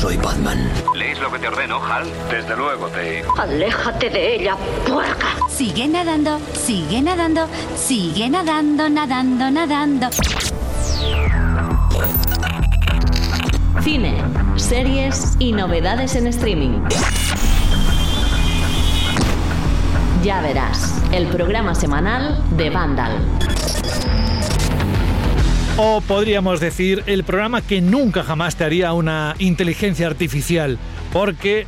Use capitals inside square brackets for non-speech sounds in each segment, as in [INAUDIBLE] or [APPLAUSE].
soy Batman. ¿Lees lo que te ordeno, Hal? Desde luego, Dave. Aléjate de ella, puerca. Sigue nadando, sigue nadando, sigue nadando, nadando, nadando. Cine, series y novedades en streaming. Ya verás, el programa semanal de Vandal. O podríamos decir el programa que nunca jamás te haría una inteligencia artificial, porque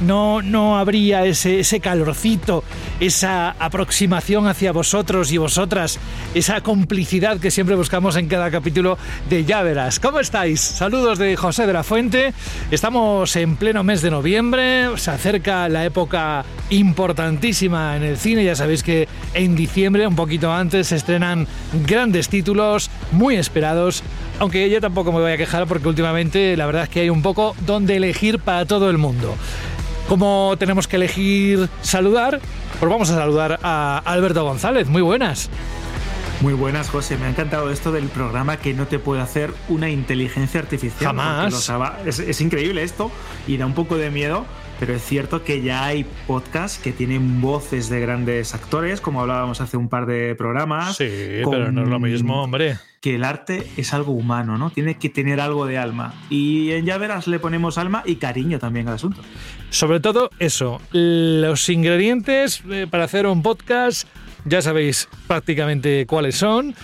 no, no habría ese, ese calorcito, esa aproximación hacia vosotros y vosotras, esa complicidad que siempre buscamos en cada capítulo de Ya Verás. ¿Cómo estáis? Saludos de José de la Fuente. Estamos en pleno mes de noviembre, se acerca la época importantísima en el cine. Ya sabéis que en diciembre, un poquito antes, se estrenan grandes títulos muy esperados. Aunque yo tampoco me voy a quejar porque últimamente la verdad es que hay un poco donde elegir para todo el mundo. Como tenemos que elegir saludar, pues vamos a saludar a Alberto González. Muy buenas. Muy buenas, José. Me ha encantado esto del programa que no te puede hacer una inteligencia artificial. Jamás. Es, es, increíble esto y da un poco de miedo, pero es cierto que ya hay podcasts que tienen voces de grandes actores, como hablábamos hace un par de programas. Sí, pero no es lo mismo, hombre. Que el arte es algo humano, ¿no? Tiene que tener algo de alma. Y en Ya Verás le ponemos alma y cariño también al asunto. Sobre todo eso, los ingredientes eh, para hacer un podcast ya sabéis prácticamente cuáles son.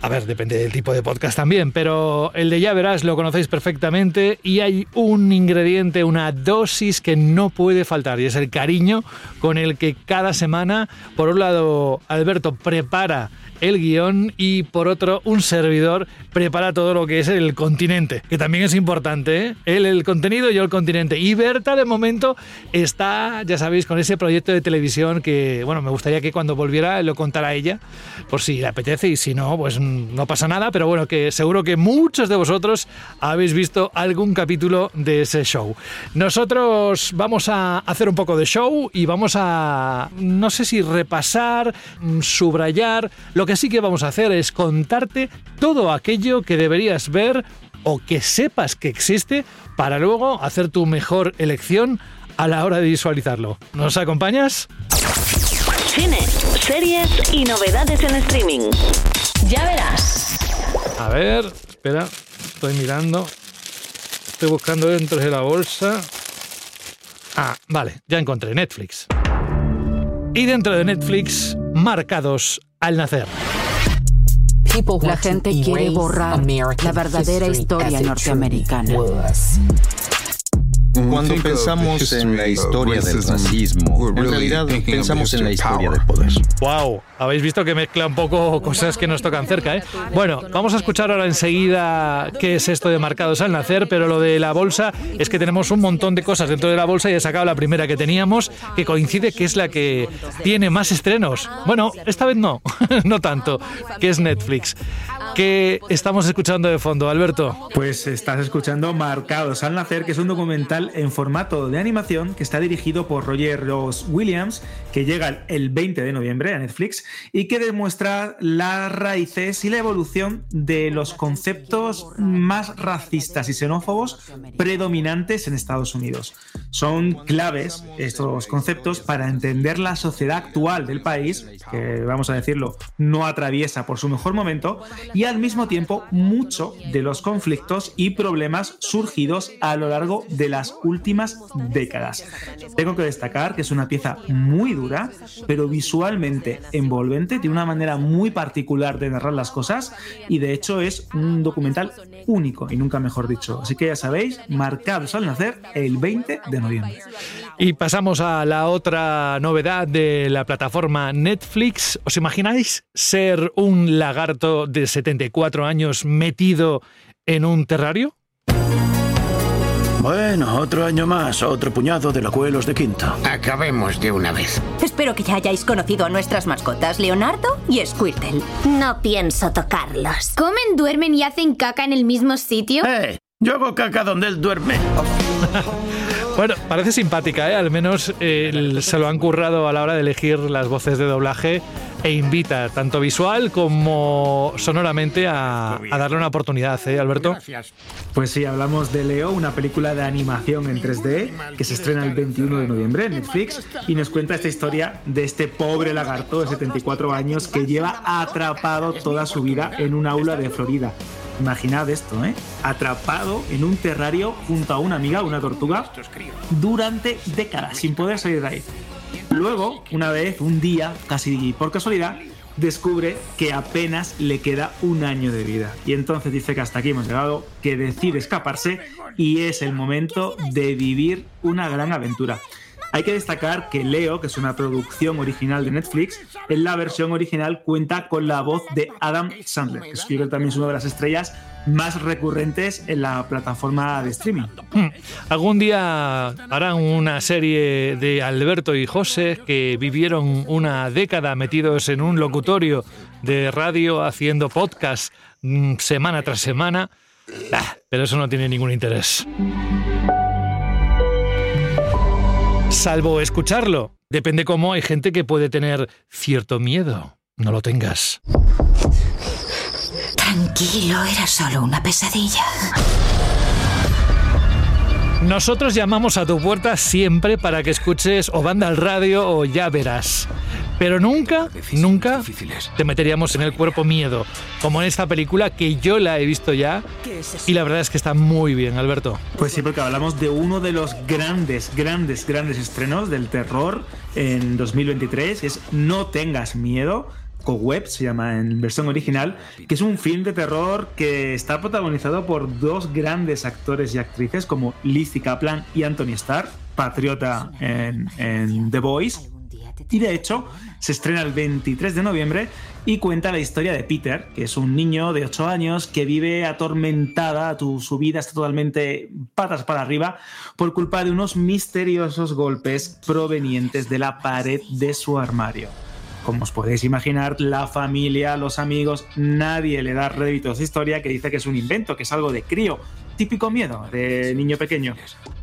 A ver, depende del tipo de podcast también, pero el de ya verás lo conocéis perfectamente y hay un ingrediente, una dosis que no puede faltar y es el cariño con el que cada semana, por un lado, Alberto prepara el guion y por otro un servidor prepara todo lo que es el continente, que también es importante, ¿eh? el, contenido y el continente. Y Berta de momento está, ya sabéis, con ese proyecto de televisión que, bueno, me gustaría que cuando volviera lo contara ella, por si le apetece y si no, pues no pasa nada, pero bueno, que seguro que muchos de vosotros habéis visto algún capítulo de ese show. Nosotros vamos a hacer un poco de show y vamos a, no sé si repasar, subrayar, lo que sí que vamos a hacer es contarte todo aquello que deberías ver o que sepas que existe para luego hacer tu mejor elección a la hora de visualizarlo. ¿Nos acompañas? Cine, series y novedades en streaming. Ya verás. A ver, espera, estoy mirando. Estoy buscando dentro de la bolsa. Ah, vale, ya encontré Netflix. Y dentro de Netflix, marcados al nacer. La gente quiere borrar la verdadera historia norteamericana. Cuando pensamos en la historia del racismo, en realidad pensamos en la historia del poder. Wow, habéis visto que mezcla un poco cosas que nos tocan cerca, ¿eh? Bueno, vamos a escuchar ahora enseguida qué es esto de marcados al nacer, pero lo de la bolsa es que tenemos un montón de cosas dentro de la bolsa y he sacado la primera que teníamos, que coincide que es la que tiene más estrenos. Bueno, esta vez no, [LAUGHS] no tanto, que es Netflix. ¿Qué estamos escuchando de fondo, Alberto? Pues estás escuchando Marcados al Nacer, que es un documental en formato de animación que está dirigido por Roger Ross Williams, que llega el 20 de noviembre a Netflix y que demuestra las raíces y la evolución de los conceptos más racistas y xenófobos predominantes en Estados Unidos. Son claves estos conceptos para entender la sociedad actual del país, que vamos a decirlo, no atraviesa por su mejor momento, y al mismo tiempo mucho de los conflictos y problemas surgidos a lo largo de las últimas décadas. Tengo que destacar que es una pieza muy dura, pero visualmente envolvente, tiene una manera muy particular de narrar las cosas y de hecho es un documental único y nunca mejor dicho. Así que ya sabéis, marcados al nacer el 20 de noviembre. Y pasamos a la otra novedad de la plataforma Netflix. ¿Os imagináis ser un lagarto de 74 años metido en un terrario? Bueno, otro año más, otro puñado de locuelos de quinto. Acabemos de una vez. Espero que ya hayáis conocido a nuestras mascotas, Leonardo y Squirtle. No pienso tocarlos. ¿Comen, duermen y hacen caca en el mismo sitio? ¡Eh! Yo hago caca donde él duerme. [LAUGHS] Bueno, parece simpática, ¿eh? Al menos eh, se lo han currado a la hora de elegir las voces de doblaje. E invita tanto visual como sonoramente a, darle una oportunidad, ¿eh, Alberto? Pues sí, hablamos de Leo, una película de animación en 3D que se estrena el 21 de noviembre en Netflix y nos cuenta esta historia de este pobre lagarto de 74 años que lleva atrapado toda su vida en un aula de Florida. Imaginad esto, ¿eh? Atrapado en un terrario junto a una amiga, una tortuga, durante décadas, sin poder salir de ahí. Luego, una vez, un día, casi por casualidad, descubre que apenas le queda un año de vida. Y entonces dice que hasta aquí hemos llegado, que decide escaparse y es el momento de vivir una gran aventura. Hay que destacar que Leo, que es una producción original de Netflix, en la versión original cuenta con la voz de Adam Sandler, que es también es una de las estrellas más recurrentes en la plataforma de streaming. Hmm. Algún día harán una serie de Alberto y José que vivieron una década metidos en un locutorio de radio haciendo podcast mm, semana tras semana, ah, pero eso no tiene ningún interés. Salvo escucharlo. Depende cómo hay gente que puede tener cierto miedo. No lo tengas. Tranquilo, era solo una pesadilla. Nosotros llamamos a tu puerta siempre para que escuches o banda al radio o ya verás. Pero nunca, nunca te meteríamos en el cuerpo miedo, como en esta película que yo la he visto ya y la verdad es que está muy bien, Alberto. Pues sí, porque hablamos de uno de los grandes, grandes, grandes estrenos del terror en 2023, es No tengas miedo, Web se llama en versión original, que es un film de terror que está protagonizado por dos grandes actores y actrices como Lizzie Kaplan y Anthony Starr, patriota en, en The Voice. Y de hecho, se estrena el 23 de noviembre y cuenta la historia de Peter, que es un niño de 8 años que vive atormentada, su vida está totalmente patas para arriba por culpa de unos misteriosos golpes provenientes de la pared de su armario. Como os podéis imaginar, la familia, los amigos, nadie le da rédito a esa historia que dice que es un invento, que es algo de crío, típico miedo de niño pequeño.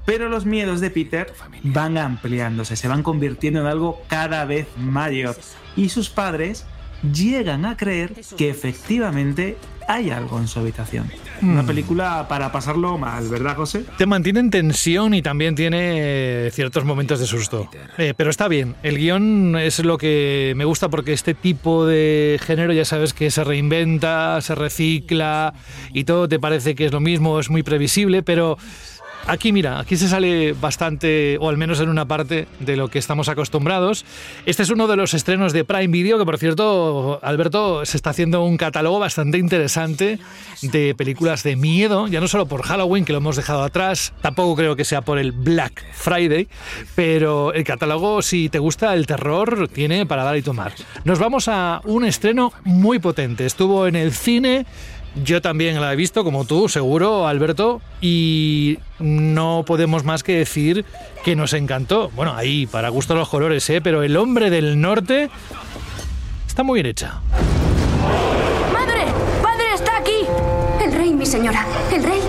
Pero los miedos de Peter van ampliándose, se van convirtiendo en algo cada vez mayor. Y sus padres llegan a creer que efectivamente hay algo en su habitación. Una hmm. película para pasarlo mal, ¿verdad, José? Te mantiene en tensión y también tiene ciertos momentos de susto. Eh, pero está bien. El guion es lo que me gusta porque este tipo de género ya sabes que se reinventa, se recicla y todo te parece que es lo mismo, es muy previsible, pero Aquí, mira, aquí se sale bastante, o al menos en una parte, de lo que estamos acostumbrados. Este es uno de los estrenos de Prime Video, que por cierto, Alberto, se está haciendo un catálogo bastante interesante de películas de miedo, ya no solo por Halloween, que lo hemos dejado atrás, tampoco creo que sea por el Black Friday, pero el catálogo, si te gusta el terror, tiene para dar y tomar. Nos vamos a un estreno muy potente. Estuvo en el cine yo también la he visto, como tú, seguro, Alberto, y no podemos más que decir que nos encantó. Bueno, ahí, para gusto los colores, ¿eh? Pero El hombre del norte está muy bien hecha. ¡Madre! ¡Padre está aquí! El rey, mi señora. El rey.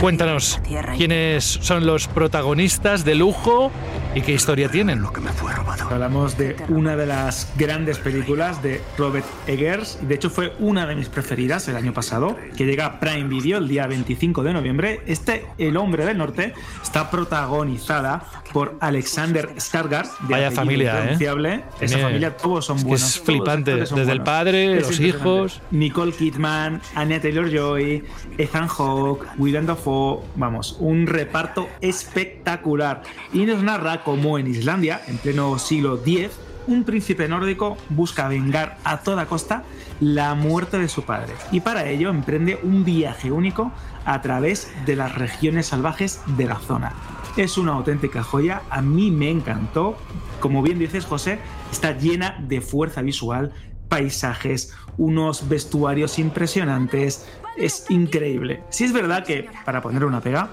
Cuéntanos, ¿quiénes son los protagonistas de lujo y qué historia tienen? Lo que me fue robado. Hablamos de una de las grandes películas de Robert Eggers, de hecho fue una de mis preferidas el año pasado, que llega a Prime Video el día 25 de noviembre. Este, El Hombre del Norte, está protagonizada por Alexander Skarsgård. Vaya familia, ¿eh? Esa familia, todos son buenos. Es flipante, desde el padre, los hijos. Nicole Kidman, Anya Taylor-Joy, Ethan Hawke, Willem Dafoe, vamos, un reparto espectacular. Y nos narra cómo en Islandia, en pleno siglo X, un príncipe nórdico busca vengar a toda costa la muerte de su padre y para ello emprende un viaje único a través de las regiones salvajes de la zona. Es una auténtica joya, a mí me encantó. Como bien dices, José, está llena de fuerza visual, paisajes, unos vestuarios impresionantes. Es increíble. Si es verdad que, para poner una pega,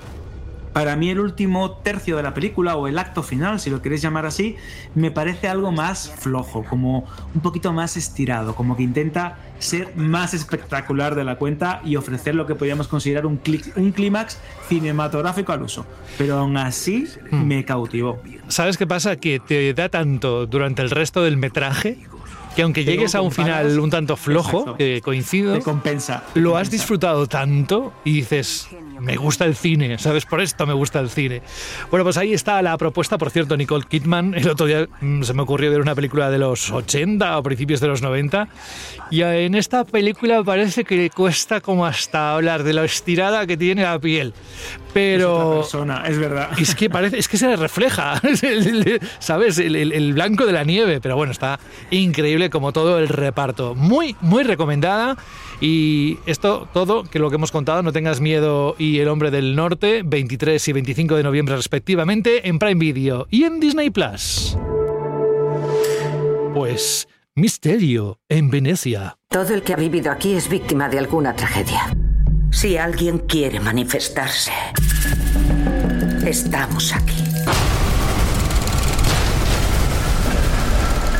Para mí el último tercio de la película o el acto final, si lo queréis llamar así, me parece algo más flojo, como un poquito más estirado, como que intenta ser más espectacular de la cuenta y ofrecer lo que podríamos considerar un, un clímax cinematográfico al uso. Pero aún así hmm. me cautivó. ¿Sabes qué pasa? Que te da tanto durante el resto del metraje que aunque llegues a un final un tanto flojo, que coincido, compensa. lo has disfrutado tanto y dices, me gusta el cine, ¿sabes? Por esto me gusta el cine. Bueno, pues ahí está la propuesta, por cierto, Nicole Kidman. El otro día mm, se me ocurrió ver una película de los 80 o principios de los 90 y en esta película parece que le cuesta como hasta hablar de lo estirada que tiene la piel. Pero... Es, persona, es verdad. Es que parece, es que se le refleja, [LAUGHS] ¿sabes? El, el blanco de la nieve, pero bueno, está increíble como todo el reparto. Muy, muy recomendada. Y esto todo, que lo que hemos contado, no tengas miedo y El hombre del norte, 23 y 25 de noviembre respectivamente, en Prime Video y en Disney Plus. Pues misterio en Venecia. Todo el que ha vivido aquí es víctima de alguna tragedia. Si alguien quiere manifestarse, estamos aquí.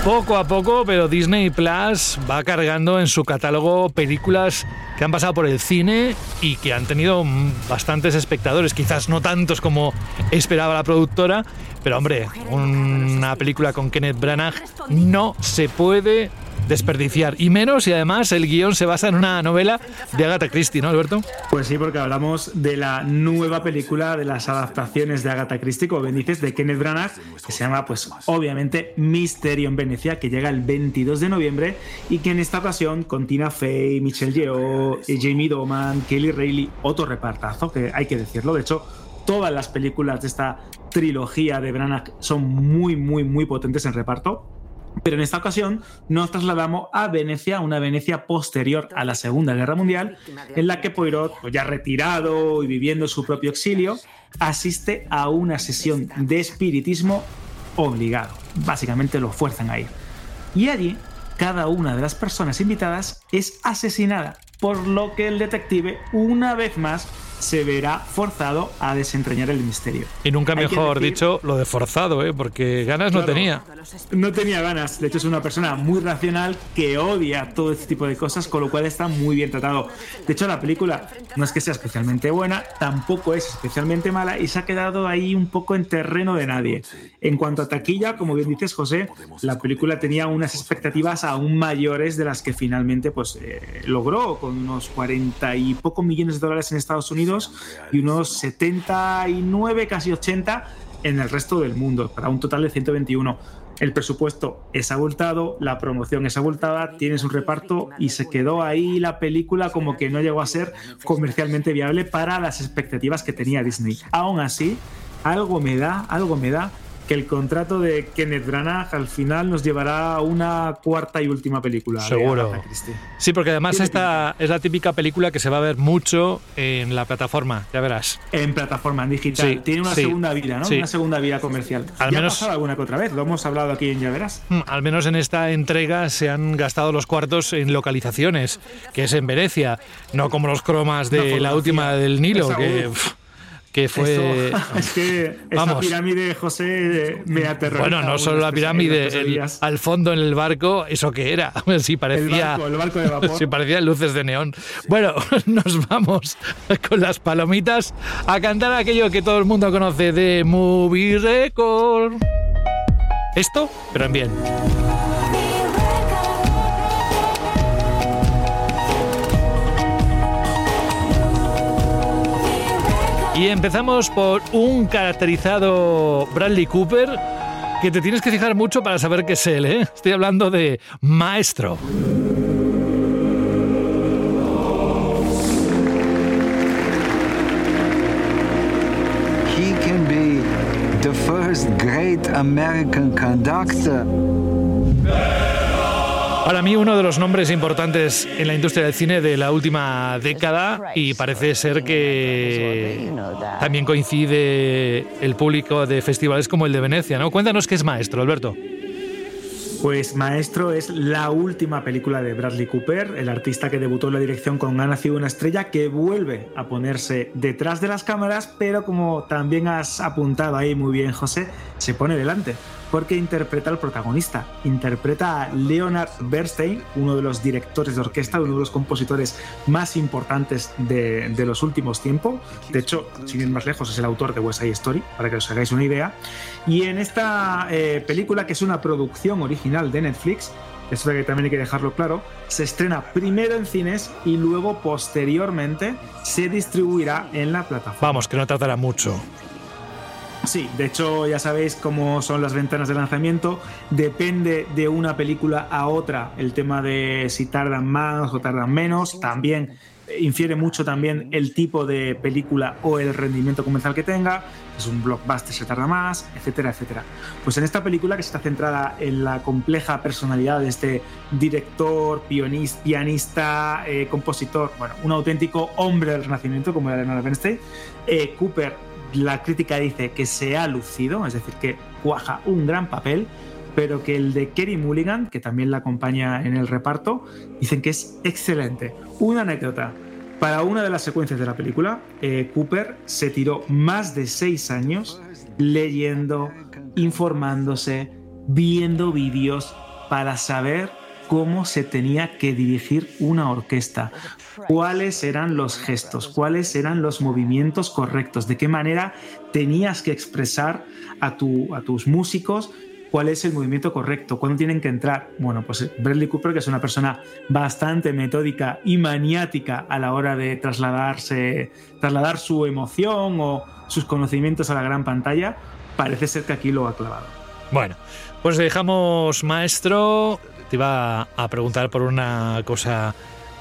Poco a poco, pero Disney Plus va cargando en su catálogo películas que han pasado por el cine y que han tenido bastantes espectadores, quizás no tantos como esperaba la productora, pero hombre, una película con Kenneth Branagh no se puede desperdiciar. Y menos, y además el guion se basa en una novela de Agatha Christie, ¿no, Alberto? Pues sí, porque hablamos de la nueva película de las adaptaciones de Agatha Christie, como bien dices, de Kenneth Branagh, que se llama, pues obviamente, Misterio en Venecia, que llega el 22 de noviembre y que en esta ocasión con Tina Fey, Michelle Yeoh, Jamie Doman, Kelly Reilly, otro repartazo, que hay que decirlo. De hecho, todas las películas de esta trilogía de Branagh son muy, muy, muy potentes en reparto. Pero en esta ocasión nos trasladamos a Venecia, una Venecia posterior a la Segunda Guerra Mundial, en la que Poirot, pues ya retirado y viviendo su propio exilio, asiste a una sesión de espiritismo obligado. Básicamente lo fuerzan a ir. Y allí, cada una de las personas invitadas es asesinada, por lo que el detective, una vez más, se verá forzado a desentrañar el misterio. Y nunca mejor dicho lo de forzado, ¿eh? porque ganas no tenía. No tenía ganas, de hecho es una persona muy racional que odia todo este tipo de cosas, con lo cual está muy bien tratado. De hecho la película no es que sea especialmente buena, tampoco es especialmente mala y se ha quedado ahí un poco en terreno de nadie. En cuanto a taquilla, como bien dices José, la película tenía unas expectativas aún mayores de las que finalmente pues, eh, logró, con unos 40 y pocos millones de dólares en Estados Unidos y unos 79, casi 80 en el resto del mundo, para un total de 121. El presupuesto es abultado, la promoción es abultada, tienes un reparto y se quedó ahí la película como que no llegó a ser comercialmente viable para las expectativas que tenía Disney. Aún así, algo me da, algo me da que el contrato de Kenneth Branagh al final nos llevará a una cuarta y última película. Seguro. Sí, porque además esta es la típica película que se va a ver mucho en la plataforma, ya verás. En plataforma, en digital. Tiene una segunda vida, ¿no? Una segunda vida comercial. Al ya menos, ha pasado alguna que otra vez, lo hemos hablado aquí en Ya verás. Mm, al menos en esta entrega se han gastado los cuartos en localizaciones, que es en Venecia, no como los cromas de la última del Nilo, que que fue. [LAUGHS] es que esa pirámide, José, me aterró. Bueno, no solo la pirámide, al fondo en el barco, ¿eso qué era? [LAUGHS] Sí, parecía. El barco, de vapor. [LAUGHS] Sí, parecía luces de neón. Bueno, nos vamos con las palomitas a cantar aquello que todo el mundo conoce de Movie Record. Esto, pero en bien. Y empezamos por un caracterizado Bradley Cooper que te tienes que fijar mucho para saber qué es él. ¿eh? Estoy hablando de Maestro. The first great American conductor. Para mí uno de los nombres importantes en la industria del cine de la última década y parece ser que también coincide el público de festivales como el de Venecia, ¿no? Cuéntanos qué es Maestro, Alberto. Pues Maestro es la última película de Bradley Cooper, el artista que debutó en la dirección con Ha nacido una estrella, que vuelve a ponerse detrás de las cámaras, pero como también has apuntado ahí muy bien, José, se pone delante porque interpreta al protagonista. Interpreta a Leonard Bernstein, uno de los directores de orquesta, uno de los compositores más importantes de, los últimos tiempos. De hecho, sin ir más lejos, es el autor de West Side Story, para que os hagáis una idea. Y en esta eh, película, que es una producción original de Netflix, eso que también hay que dejarlo claro, se estrena primero en cines y luego posteriormente se distribuirá en la plataforma. Vamos, que no tardará mucho. Sí, de hecho ya sabéis cómo son las ventanas de lanzamiento. Depende de una película a otra el tema de si tardan más o tardan menos. También infiere mucho también el tipo de película o el rendimiento comercial que tenga. Es un blockbuster, se tarda más, etcétera, etcétera. Pues en esta película que está centrada en la compleja personalidad de este director, pianista, eh, compositor, bueno, un auténtico hombre del renacimiento como era Leonard Bernstein, eh, Cooper la crítica dice que se ha lucido, es decir, que cuaja un gran papel, pero que el de Kerry Mulligan, que también la acompaña en el reparto, dicen que es excelente. Una anécdota. Para una de las secuencias de la película, eh, Cooper se tiró más de seis años leyendo, informándose, viendo vídeos para saber cómo se tenía que dirigir una orquesta, cuáles eran los gestos, cuáles eran los movimientos correctos, de qué manera tenías que expresar a, tu, a tus músicos cuál es el movimiento correcto, cuándo tienen que entrar. Bueno, pues Bradley Cooper, que es una persona bastante metódica y maniática a la hora de trasladarse, trasladar su emoción o sus conocimientos a la gran pantalla, parece ser que aquí lo ha clavado. Bueno, pues dejamos maestro te iba a preguntar por una cosa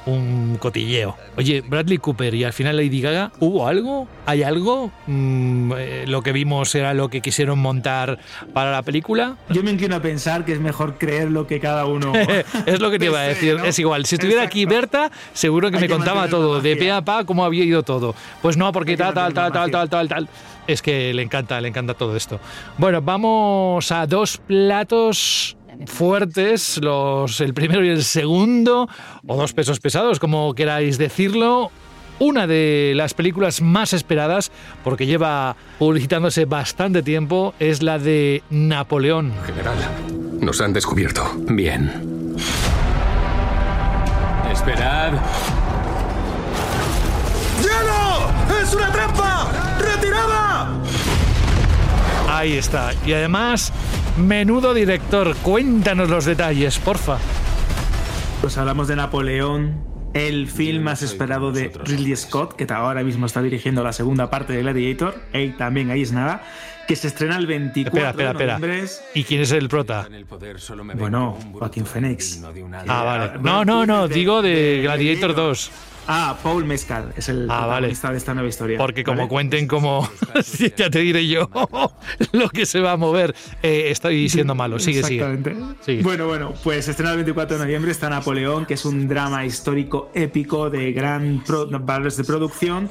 un cotilleo. Oye, Bradley Cooper y al final Lady Gaga, ¿hubo algo? ¿Hay algo? Mm, eh, ¿Lo que vimos era lo que quisieron montar para la película? Yo me inclino a pensar que es mejor creer lo que cada uno. [LAUGHS] es lo que te iba a decir. Es igual. Si estuviera aquí Berta, seguro que me contaba todo, de pe a pa, cómo había ido todo. Pues no, porque tal, tal, tal, tal, tal, tal, tal. Es que le encanta, le encanta todo esto. Bueno, vamos a dos platos fuertes, los, el primero y el segundo, o dos pesos pesados, como queráis decirlo. Una de las películas más esperadas, porque lleva publicitándose bastante tiempo, es la de Napoleón. General, nos han descubierto. Bien. Esperad. ¡Hielo! ¡Es una trampa! Ahí está. Y además Menudo director, cuéntanos los detalles, porfa. Pues hablamos de Napoleón, el film más esperado de Ridley Scott, que ahora mismo está dirigiendo la segunda parte de Gladiator, y también ahí es nada, que se estrena el 24 espera, espera, de noviembre. ¿Y quién es el prota? Bueno, Joaquín Phoenix. Ah, vale. No, no, no, digo de Gladiator 2. Ah, Paul Mescal es el ah, protagonista de esta nueva historia. Porque como cuenten como, [LAUGHS] ya te diré yo [LAUGHS] lo que se va a mover, eh, estoy siendo malo. Sigue, Exactamente. sigue. Bueno, bueno, pues estrena el 24 de noviembre está Napoleón, que es un drama histórico épico de gran valores de producción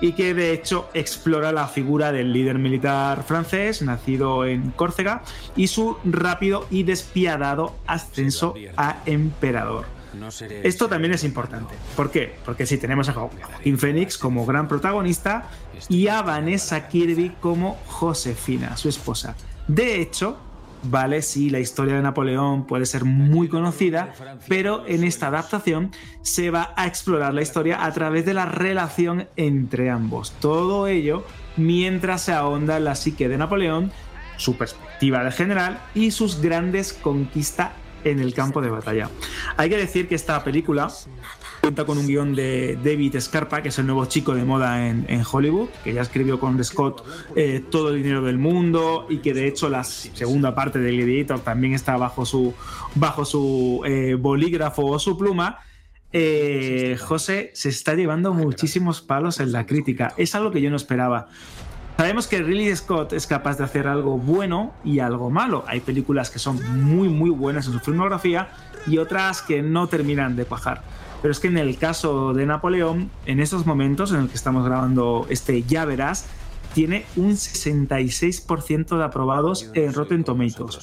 y que de hecho explora la figura del líder militar francés nacido en Córcega y su rápido y despiadado ascenso a emperador. Esto también es importante. ¿Por qué? Porque si tenemos a Joaquín Phoenix como gran protagonista y a Vanessa Kirby como Josefina, su esposa. De hecho, vale, sí, la historia de Napoleón puede ser muy conocida, pero en esta adaptación se va a explorar la historia a través de la relación entre ambos. Todo ello mientras se ahonda la psique de Napoleón, su perspectiva de general y sus grandes conquistas en el campo de batalla. Hay que decir que esta película cuenta con un guion de David Scarpa, que es el nuevo chico de moda en, Hollywood, que ya escribió con Scott eh, todo el dinero del mundo y que de hecho la segunda parte del Gladiator también está bajo su, bajo su eh, bolígrafo o su pluma. Eh, José se está llevando muchísimos palos en la crítica. Es algo que yo no esperaba. Sabemos que Ridley Scott es capaz de hacer algo bueno y algo malo. Hay películas que son muy, muy buenas en su filmografía y otras que no terminan de cuajar. Pero es que en el caso de Napoleón, en estos momentos en el que estamos grabando este Ya Verás, tiene un 66% de aprobados en Rotten Tomatoes.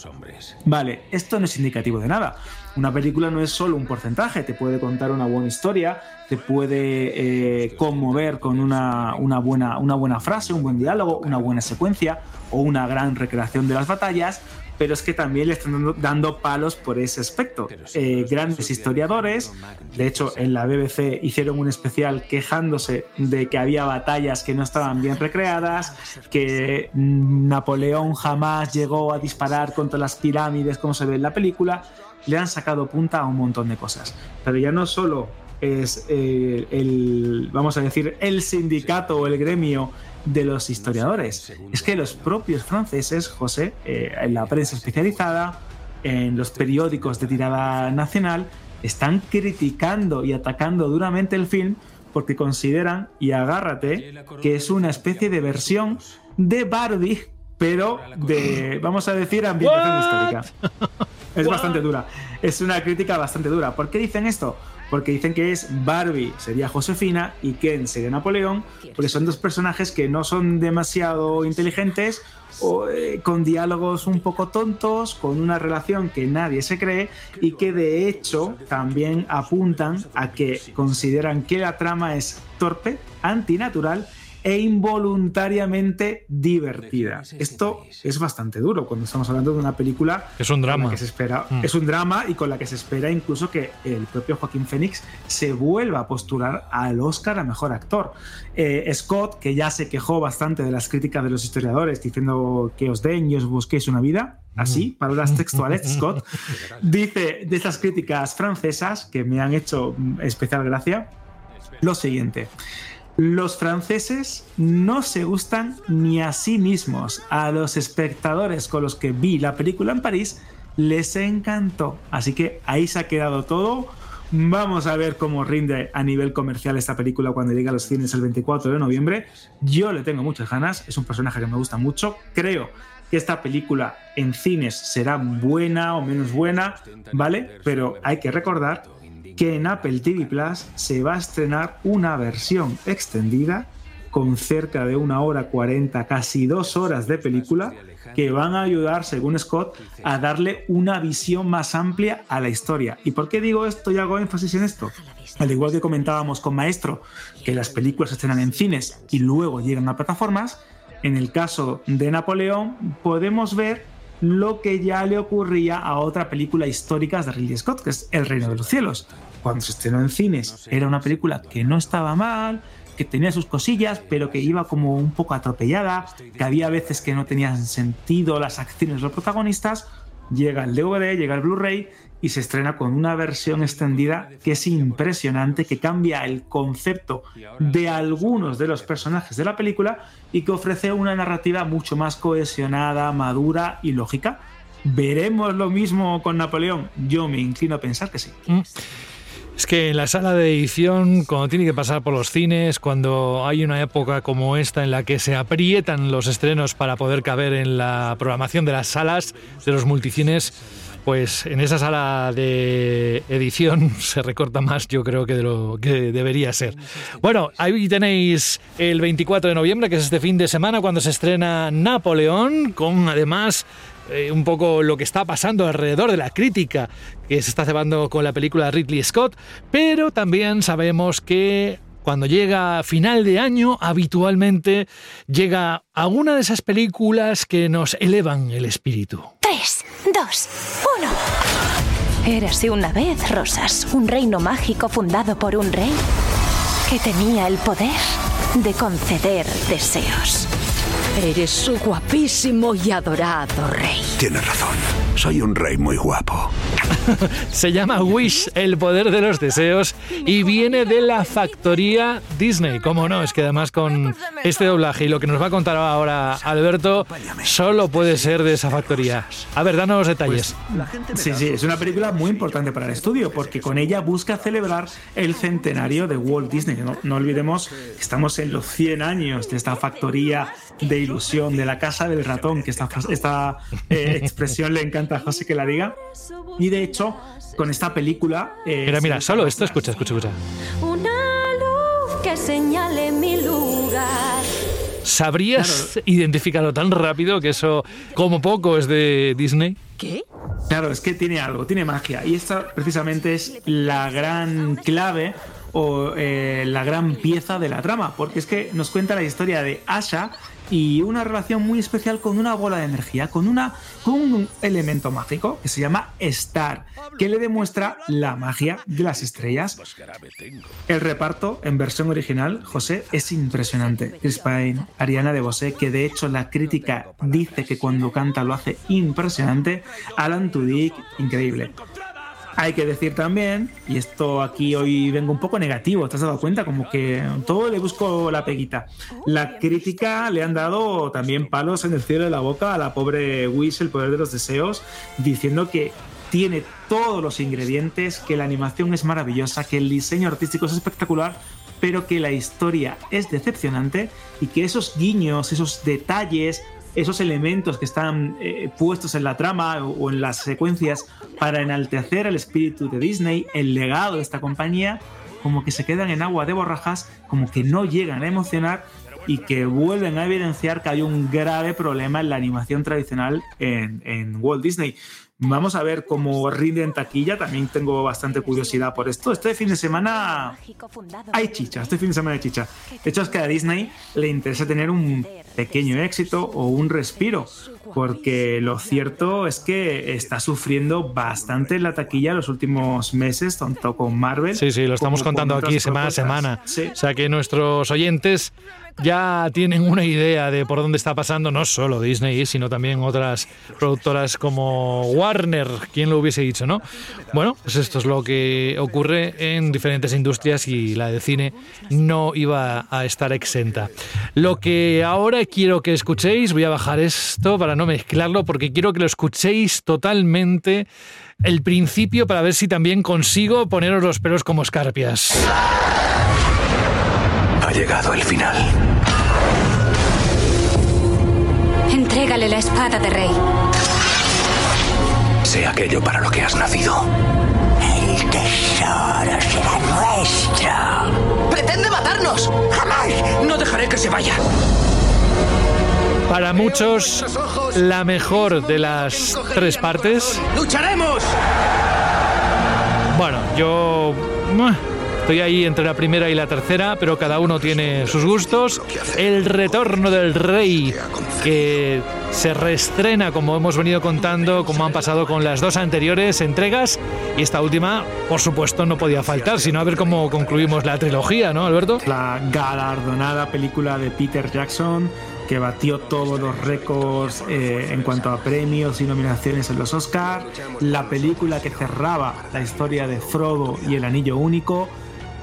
Vale, esto no es indicativo de nada. Una película no es solo un porcentaje, te puede contar una buena historia, te puede eh, conmover con una, una, buena, una buena frase, un buen diálogo, una buena secuencia o una gran recreación de las batallas, pero es que también le están dando, palos por ese aspecto. Eh, grandes historiadores, de hecho en la BBC hicieron un especial quejándose de que había batallas que no estaban bien recreadas, que Napoleón jamás llegó a disparar contra las pirámides como se ve en la película, le han sacado punta a un montón de cosas. Pero ya no solo es eh, el, vamos a decir, el sindicato o el gremio de los historiadores. Es que los propios franceses, José, eh, en la prensa especializada, en los periódicos de tirada nacional, están criticando y atacando duramente el film porque consideran, y agárrate, que es una especie de versión de Barbie, pero de, vamos a decir, ambientación histórica. Es bastante dura. Es una crítica bastante dura. ¿Por qué dicen esto? porque dicen que es Barbie sería Josefina y Ken sería Napoleón, porque son dos personajes que no son demasiado inteligentes o eh, con diálogos un poco tontos, con una relación que nadie se cree y que de hecho también apuntan a que consideran que la trama es torpe, antinatural e involuntariamente divertida. Esto es bastante duro cuando estamos hablando de una película es un drama que se espera mm. es un drama y con la que se espera incluso que el propio Joaquín Phoenix se vuelva a postular al Oscar a mejor actor. Eh, Scott, que ya se quejó bastante de las críticas de los historiadores diciendo que os den y os busquéis una vida, así, palabras textuales, [LAUGHS] Scott, dice de esas críticas francesas que me han hecho especial gracia lo siguiente. Los franceses no se gustan ni a sí mismos. A los espectadores con los que vi la película en París les encantó. Así que ahí se ha quedado todo. Vamos a ver cómo rinde a nivel comercial esta película cuando llegue a los cines el 24 de noviembre. Yo le tengo muchas ganas, es un personaje que me gusta mucho. Creo que esta película en cines será buena o menos buena, ¿vale? Pero hay que recordar que en Apple TV Plus se va a estrenar una versión extendida con cerca de una hora 40, casi dos horas de película, que van a ayudar, según Scott, a darle una visión más amplia a la historia. ¿Y por qué digo esto y hago énfasis en esto? Al igual que comentábamos con Maestro, que las películas se estrenan en cines y luego llegan a plataformas, en el caso de Napoleón podemos ver lo que ya le ocurría a otra película histórica de Ridley Scott, que es El Reino de los Cielos. Cuando se estrenó en cines era una película que no estaba mal, que tenía sus cosillas, pero que iba como un poco atropellada, que había veces que no tenían sentido las acciones de los protagonistas. Llega el DVD, llega el Blu-ray y se estrena con una versión extendida que es impresionante, que cambia el concepto de algunos de los personajes de la película y que ofrece una narrativa mucho más cohesionada, madura y lógica. ¿Veremos lo mismo con Napoleón? Yo me inclino a pensar que sí. Mm. Es que en la sala de edición, cuando tiene que pasar por los cines, cuando hay una época como esta en la que se aprietan los estrenos para poder caber en la programación de las salas, de los multicines, pues en esa sala de edición [LAUGHS] se recorta más, yo creo que de lo que debería ser. Bueno, ahí tenéis el 24 de noviembre, que es este fin de semana, cuando se estrena Napoleón, con además eh, un poco lo que está pasando alrededor de la crítica que se está cebando con la película Ridley Scott, pero también sabemos que cuando llega final de año, habitualmente llega a una de esas películas que nos elevan el espíritu. Tres, dos, uno. Érase una vez, Rosas, un reino mágico fundado por un rey que tenía el poder de conceder deseos. Eres su guapísimo y adorado rey. Tienes razón. Soy un rey muy guapo. [LAUGHS] Se llama Wish, el poder de los deseos, y viene de la factoría Disney. ¿Cómo no? Es que además con este doblaje y lo que nos va a contar ahora Alberto, solo puede ser de esa factoría. A ver, danos detalles. Pues, sí, sí, es una película muy importante para el estudio, porque con ella busca celebrar el centenario de Walt Disney. No, no olvidemos que estamos en los 100 años de esta factoría de ilusión, de la casa del ratón, que esta, esta eh, expresión le encanta a José que la diga. Y de hecho, con esta película... Eh, mira, mira, solo esto, escucha, escucha, escucha. Una luz que señale mi lugar. ¿Sabrías identificarlo tan rápido que eso, como poco, es de Disney? ¿Qué? Claro, es que tiene algo, tiene magia. Y esta precisamente es la gran clave o eh, la gran pieza de la trama, porque es que nos cuenta la historia de Asha y una relación muy especial con una bola de energía, con, una, con un elemento mágico que se llama Star, que le demuestra la magia de las estrellas. El reparto en versión original, José, es impresionante. Chris Pine, Ariana DeBose, que de hecho la crítica dice que cuando canta lo hace impresionante. Alan Tudyk, increíble. Hay que decir también, y esto aquí hoy vengo un poco negativo, ¿te has dado cuenta? Como que todo le busco la peguita. La crítica le han dado también palos en el cielo de la boca a la pobre Wish, el poder de los deseos, diciendo que tiene todos los ingredientes, que la animación es maravillosa, que el diseño artístico es espectacular, pero que la historia es decepcionante y que esos guiños, esos detalles, esos elementos que están eh, puestos en la trama o, en las secuencias para enaltecer el espíritu de Disney, el legado de esta compañía, como que se quedan en agua de borrajas, como que no llegan a emocionar y que vuelven a evidenciar que hay un grave problema en la animación tradicional en, en Walt Disney. Vamos a ver cómo rinde en taquilla. También tengo bastante curiosidad por esto. Este fin de semana hay chicha. Este fin de semana hay chicha. De hecho, es que a Disney le interesa tener un pequeño éxito o un respiro. Porque lo cierto es que está sufriendo bastante la taquilla los últimos meses, tanto con Marvel. Sí, sí, lo estamos contando aquí semana a semana. O sea que nuestros oyentes ya tienen una idea de por dónde está pasando no solo Disney, sino también otras productoras como Warner, quien lo hubiese dicho, ¿no? Bueno, pues esto es lo que ocurre en diferentes industrias y la de cine no iba a estar exenta. Lo que ahora quiero que escuchéis, voy a bajar esto para no mezclarlo, porque quiero que lo escuchéis totalmente el principio para ver si también consigo poneros los pelos como escarpias. Ha llegado el final. Entrégale la espada de rey. Sé aquello para lo que has nacido. El tesoro será nuestro. ¡Pretende matarnos! ¡Jamás! No dejaré que se vaya. Para muchos, la mejor de las tres partes. ¡Lucharemos! Bueno, yo Estoy ahí entre la primera y la tercera, pero cada uno tiene sus gustos. El retorno del rey, que se reestrena, como hemos venido contando, como han pasado con las dos anteriores entregas. Y esta última, por supuesto, no podía faltar, sino a ver cómo concluimos la trilogía, ¿no, Alberto? La galardonada película de Peter Jackson que batió todos los récords eh, en cuanto a premios y nominaciones en los Oscars, la película que cerraba la historia de Frodo y el Anillo Único,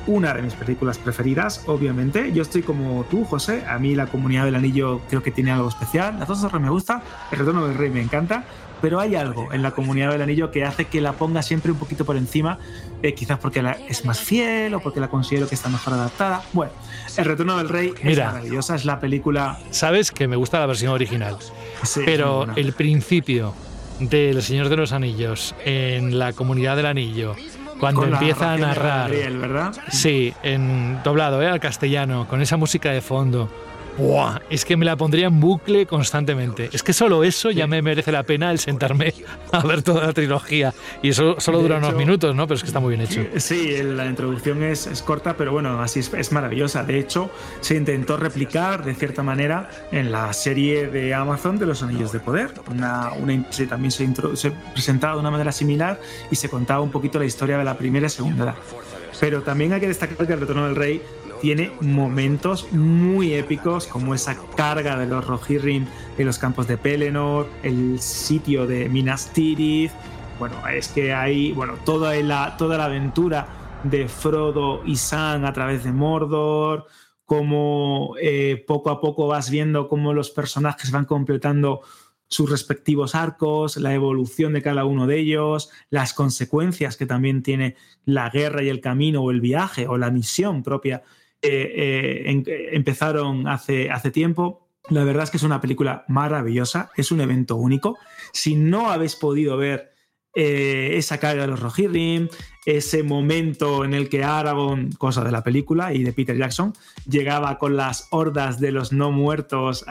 una de mis películas preferidas, obviamente. Yo estoy como tú, José. A mí la comunidad del anillo creo que tiene algo especial. Las dos torres me gusta, el retorno del rey me encanta. Pero hay algo en la comunidad del anillo que hace que la ponga siempre un poquito por encima, eh, quizás porque es más fiel o porque la considero que está mejor adaptada. Bueno, El Retorno del Rey es maravillosa, es la película. Sabes que me gusta la versión original, pero el principio del Señor de los Anillos en la comunidad del anillo cuando empieza a narrar. ¿verdad? Sí, en doblado, ¿eh? al castellano, con esa música de fondo. ¡Buah! Es que me la pondría en bucle constantemente. Es que solo eso ya me merece la pena el sentarme [LAUGHS] a ver toda la trilogía. Y eso solo dura unos minutos, ¿no? Pero es que está muy bien hecho. Sí, la introducción es, es corta, pero bueno, así es, maravillosa. De hecho, se intentó replicar de cierta manera en la serie de Amazon de los Anillos de Poder. Una, una también se, se presentaba de una manera similar y se contaba un poquito la historia de la primera y segunda edad. Pero también hay que destacar que el Retorno del Rey tiene momentos muy épicos como esa carga de los Rohirrim en los campos de Pelennor, el sitio de Minas Tirith. Bueno, es que hay bueno, toda la, toda la aventura de Frodo y Sam a través de Mordor, como eh, poco a poco vas viendo cómo los personajes van completando sus respectivos arcos, la evolución de cada uno de ellos, las consecuencias que también tiene la guerra y el camino o el viaje o la misión propia eh, empezaron hace, hace tiempo. La verdad es que es una película maravillosa, es un evento único. Si no habéis podido ver eh, esa carga de los Rohirrim, ese momento en el que Aragorn, cosa de la película y de Peter Jackson, llegaba con las hordas de los no muertos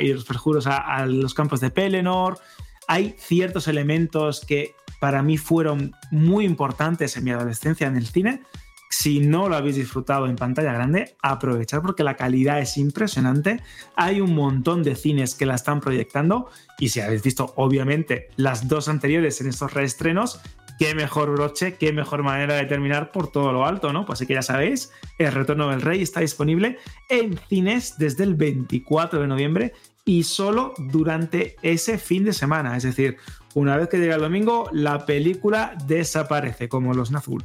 y los perjuros a, los campos de Pelennor. Hay ciertos elementos que para mí fueron muy importantes en mi adolescencia en el cine. Si no lo habéis disfrutado en pantalla grande, aprovechad porque la calidad es impresionante. Hay un montón de cines que la están proyectando y si habéis visto obviamente las dos anteriores en estos reestrenos, qué mejor broche, qué mejor manera de terminar por todo lo alto, ¿no? Pues así que ya sabéis, El Retorno del Rey está disponible en cines desde el 24 de noviembre y solo durante ese fin de semana. Es decir, una vez que llega el domingo, la película desaparece, como los Nazgûl.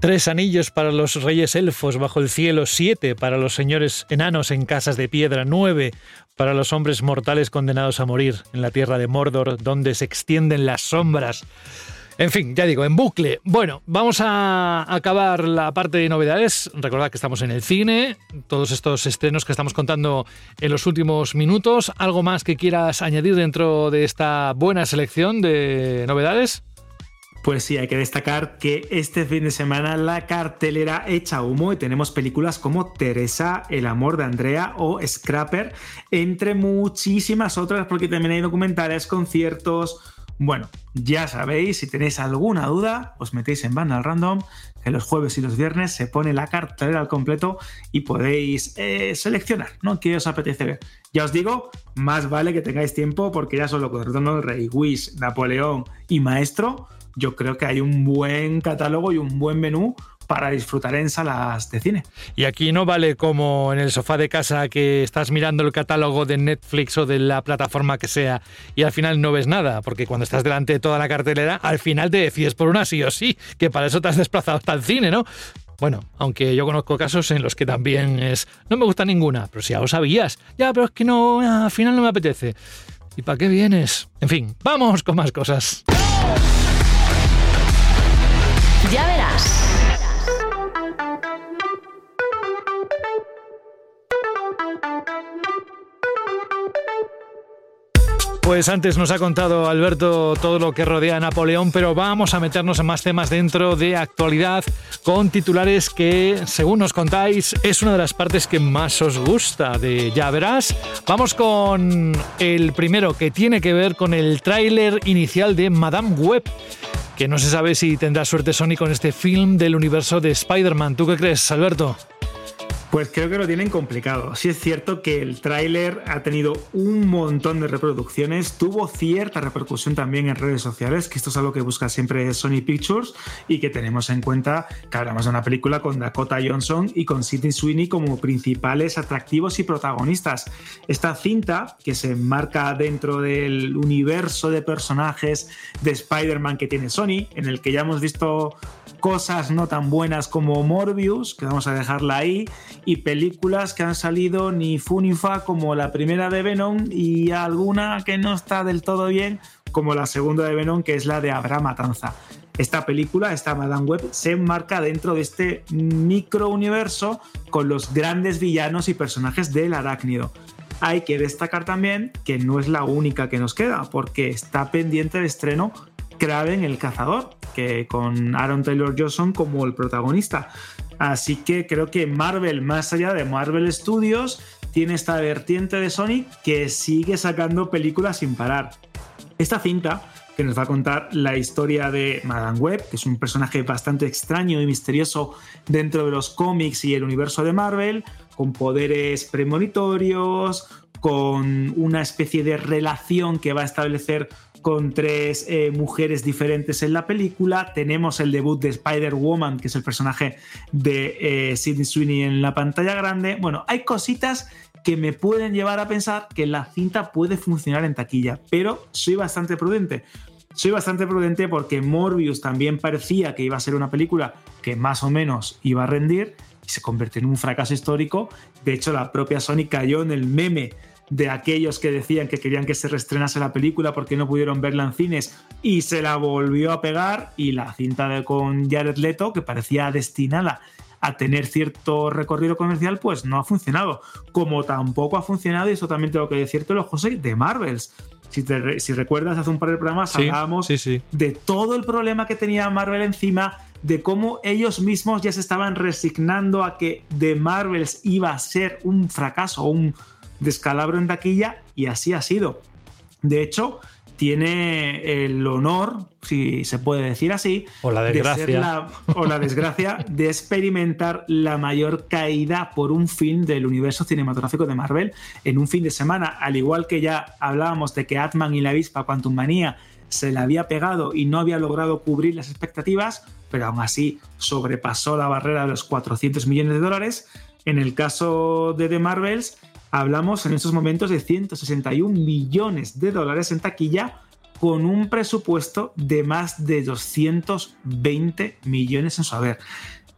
Tres anillos para los reyes elfos bajo el cielo, siete para los señores enanos en casas de piedra, nueve para los hombres mortales condenados a morir en la tierra de Mordor, donde se extienden las sombras. En fin, ya digo, en bucle. Bueno, vamos a acabar la parte de novedades. Recordad que estamos en el cine, todos estos estrenos que estamos contando en los últimos minutos. ¿Algo más que quieras añadir dentro de esta buena selección de novedades? Pues sí, hay que destacar que este fin de semana la cartelera echa humo y tenemos películas como Teresa, El amor de Andrea o Scrapper, entre muchísimas otras, porque también hay documentales, conciertos. Bueno, ya sabéis, si tenéis alguna duda, os metéis en Banda Random, que los jueves y los viernes se pone la cartelera al completo y podéis eh, seleccionar, ¿no? ¿Qué os apetece ver? Ya os digo, más vale que tengáis tiempo porque ya solo con Retorno del Rey, Wish, Napoleón y Maestro yo creo que hay un buen catálogo y un buen menú para disfrutar en salas de cine. Y aquí no vale como en el sofá de casa que estás mirando el catálogo de Netflix o de la plataforma que sea y al final no ves nada, porque cuando estás delante de toda la cartelera, al final te decides por una sí o sí, que para eso te has desplazado hasta el cine, ¿no? Bueno, aunque yo conozco casos en los que también es, no me gusta ninguna, pero si ya lo sabías, ya, pero es que no, al final no me apetece. ¿Y para qué vienes? En fin, vamos con más cosas. Ya verás. Pues antes nos ha contado Alberto todo lo que rodea a Napoleón, pero vamos a meternos en más temas dentro de actualidad con titulares que, según nos contáis, es una de las partes que más os gusta de Ya Verás. Vamos con el primero que tiene que ver con el tráiler inicial de Madame Web que no se sabe si tendrá suerte Sony con este film del universo de Spider-Man. ¿Tú qué crees, Alberto? Pues creo que lo tienen complicado. Sí es cierto que el tráiler ha tenido un montón de reproducciones, tuvo cierta repercusión también en redes sociales, que esto es algo que busca siempre Sony Pictures y que tenemos en cuenta que hablamos de una película con Dakota Johnson y con Sidney Sweeney como principales atractivos y protagonistas. Esta cinta, que se enmarca dentro del universo de personajes de Spider-Man que tiene Sony, en el que ya hemos visto cosas no tan buenas como Morbius, que vamos a dejarla ahí, y películas que han salido ni fu ni fa como la primera de Venom y alguna que no está del todo bien como la segunda de Venom que es la de Abraham Matanza. Esta película, esta Madame Web, se enmarca dentro de este micro universo con los grandes villanos y personajes del arácnido. Hay que destacar también que no es la única que nos queda, porque está pendiente de estreno Kraven el Cazador, que con Aaron Taylor Johnson como el protagonista. Así que creo que Marvel, más allá de Marvel Studios, tiene esta vertiente de Sonic que sigue sacando películas sin parar. Esta cinta que nos va a contar la historia de Madame Web, que es un personaje bastante extraño y misterioso dentro de los cómics y el universo de Marvel, con poderes premonitorios, con una especie de relación que va a establecer con tres eh, mujeres diferentes en la película. Tenemos el debut de Spider-Woman, que es el personaje de eh, Sidney Sweeney en la pantalla grande. Bueno, hay cositas que me pueden llevar a pensar que la cinta puede funcionar en taquilla, pero soy bastante prudente. Soy bastante prudente porque Morbius también parecía que iba a ser una película que más o menos iba a rendir y se convirtió en un fracaso histórico. De hecho, la propia Sony cayó en el meme de aquellos que decían que querían que se reestrenase la película porque no pudieron verla en cines y se la volvió a pegar y la cinta de, con Jared Leto que parecía destinada a tener cierto recorrido comercial pues no ha funcionado como tampoco ha funcionado y eso también tengo que decirte lo José de Marvels. Si, si recuerdas, hace un par de programas hablábamos de todo el problema que tenía Marvel encima, de cómo ellos mismos ya se estaban resignando a que The Marvels iba a ser un fracaso, un descalabro en taquilla, y así ha sido. De hecho, tiene el honor, si se puede decir así, o la desgracia, o la desgracia [LAUGHS] de experimentar la mayor caída por un fin del universo cinematográfico de Marvel en un fin de semana, al igual que ya hablábamos de que Atman y la avispa Quantum Manía se le había pegado y no había logrado cubrir las expectativas, pero aún así sobrepasó la barrera de los 400 millones de dólares. En el caso de The Marvels, Hablamos en estos momentos de 161 millones de dólares en taquilla con un presupuesto de más de 220 millones en su haber.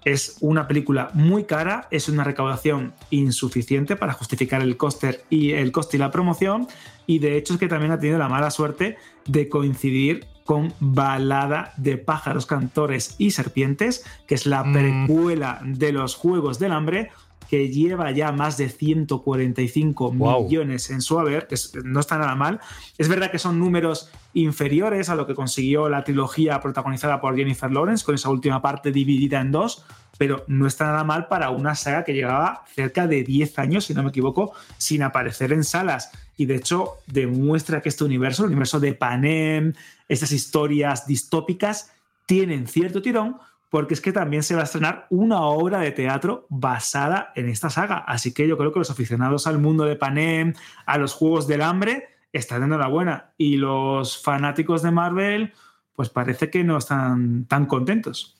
Es una película muy cara, es una recaudación insuficiente para justificar el coste y el coste y la promoción y de hecho es que también ha tenido la mala suerte de coincidir con Balada de pájaros, cantores y serpientes, que es la mm. precuela de los Juegos del Hambre, que lleva ya más de 145 millones en su haber, que no está nada mal. Es verdad que son números inferiores a lo que consiguió la trilogía protagonizada por Jennifer Lawrence, con esa última parte dividida en dos, pero no está nada mal para una saga que llevaba cerca de 10 años, si no me equivoco, sin aparecer en salas. Y de hecho demuestra que este universo, el universo de Panem, estas historias distópicas, tienen cierto tirón, porque es que también se va a estrenar una obra de teatro basada en esta saga. Así que yo creo que los aficionados al mundo de Panem, a los Juegos del Hambre, están dando la buena. Y los fanáticos de Marvel, pues parece que no están tan contentos.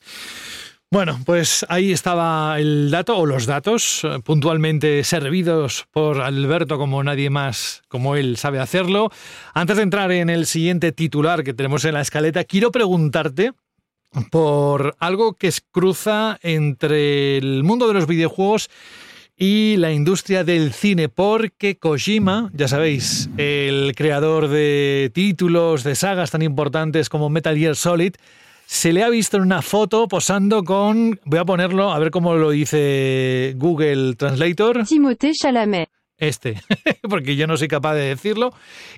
Bueno, pues ahí estaba el dato o los datos eh, puntualmente servidos por Alberto como nadie más como él sabe hacerlo. Antes de entrar en el siguiente titular que tenemos en la escaleta, quiero preguntarte por algo que cruza entre el mundo de los videojuegos y la industria del cine, porque Kojima, ya sabéis, el creador de títulos, de sagas tan importantes como Metal Gear Solid, se le ha visto en una foto posando con, voy a ponerlo, a ver cómo lo dice Google Translator. Timothée Chalamet este, [LAUGHS] porque yo no soy capaz de decirlo.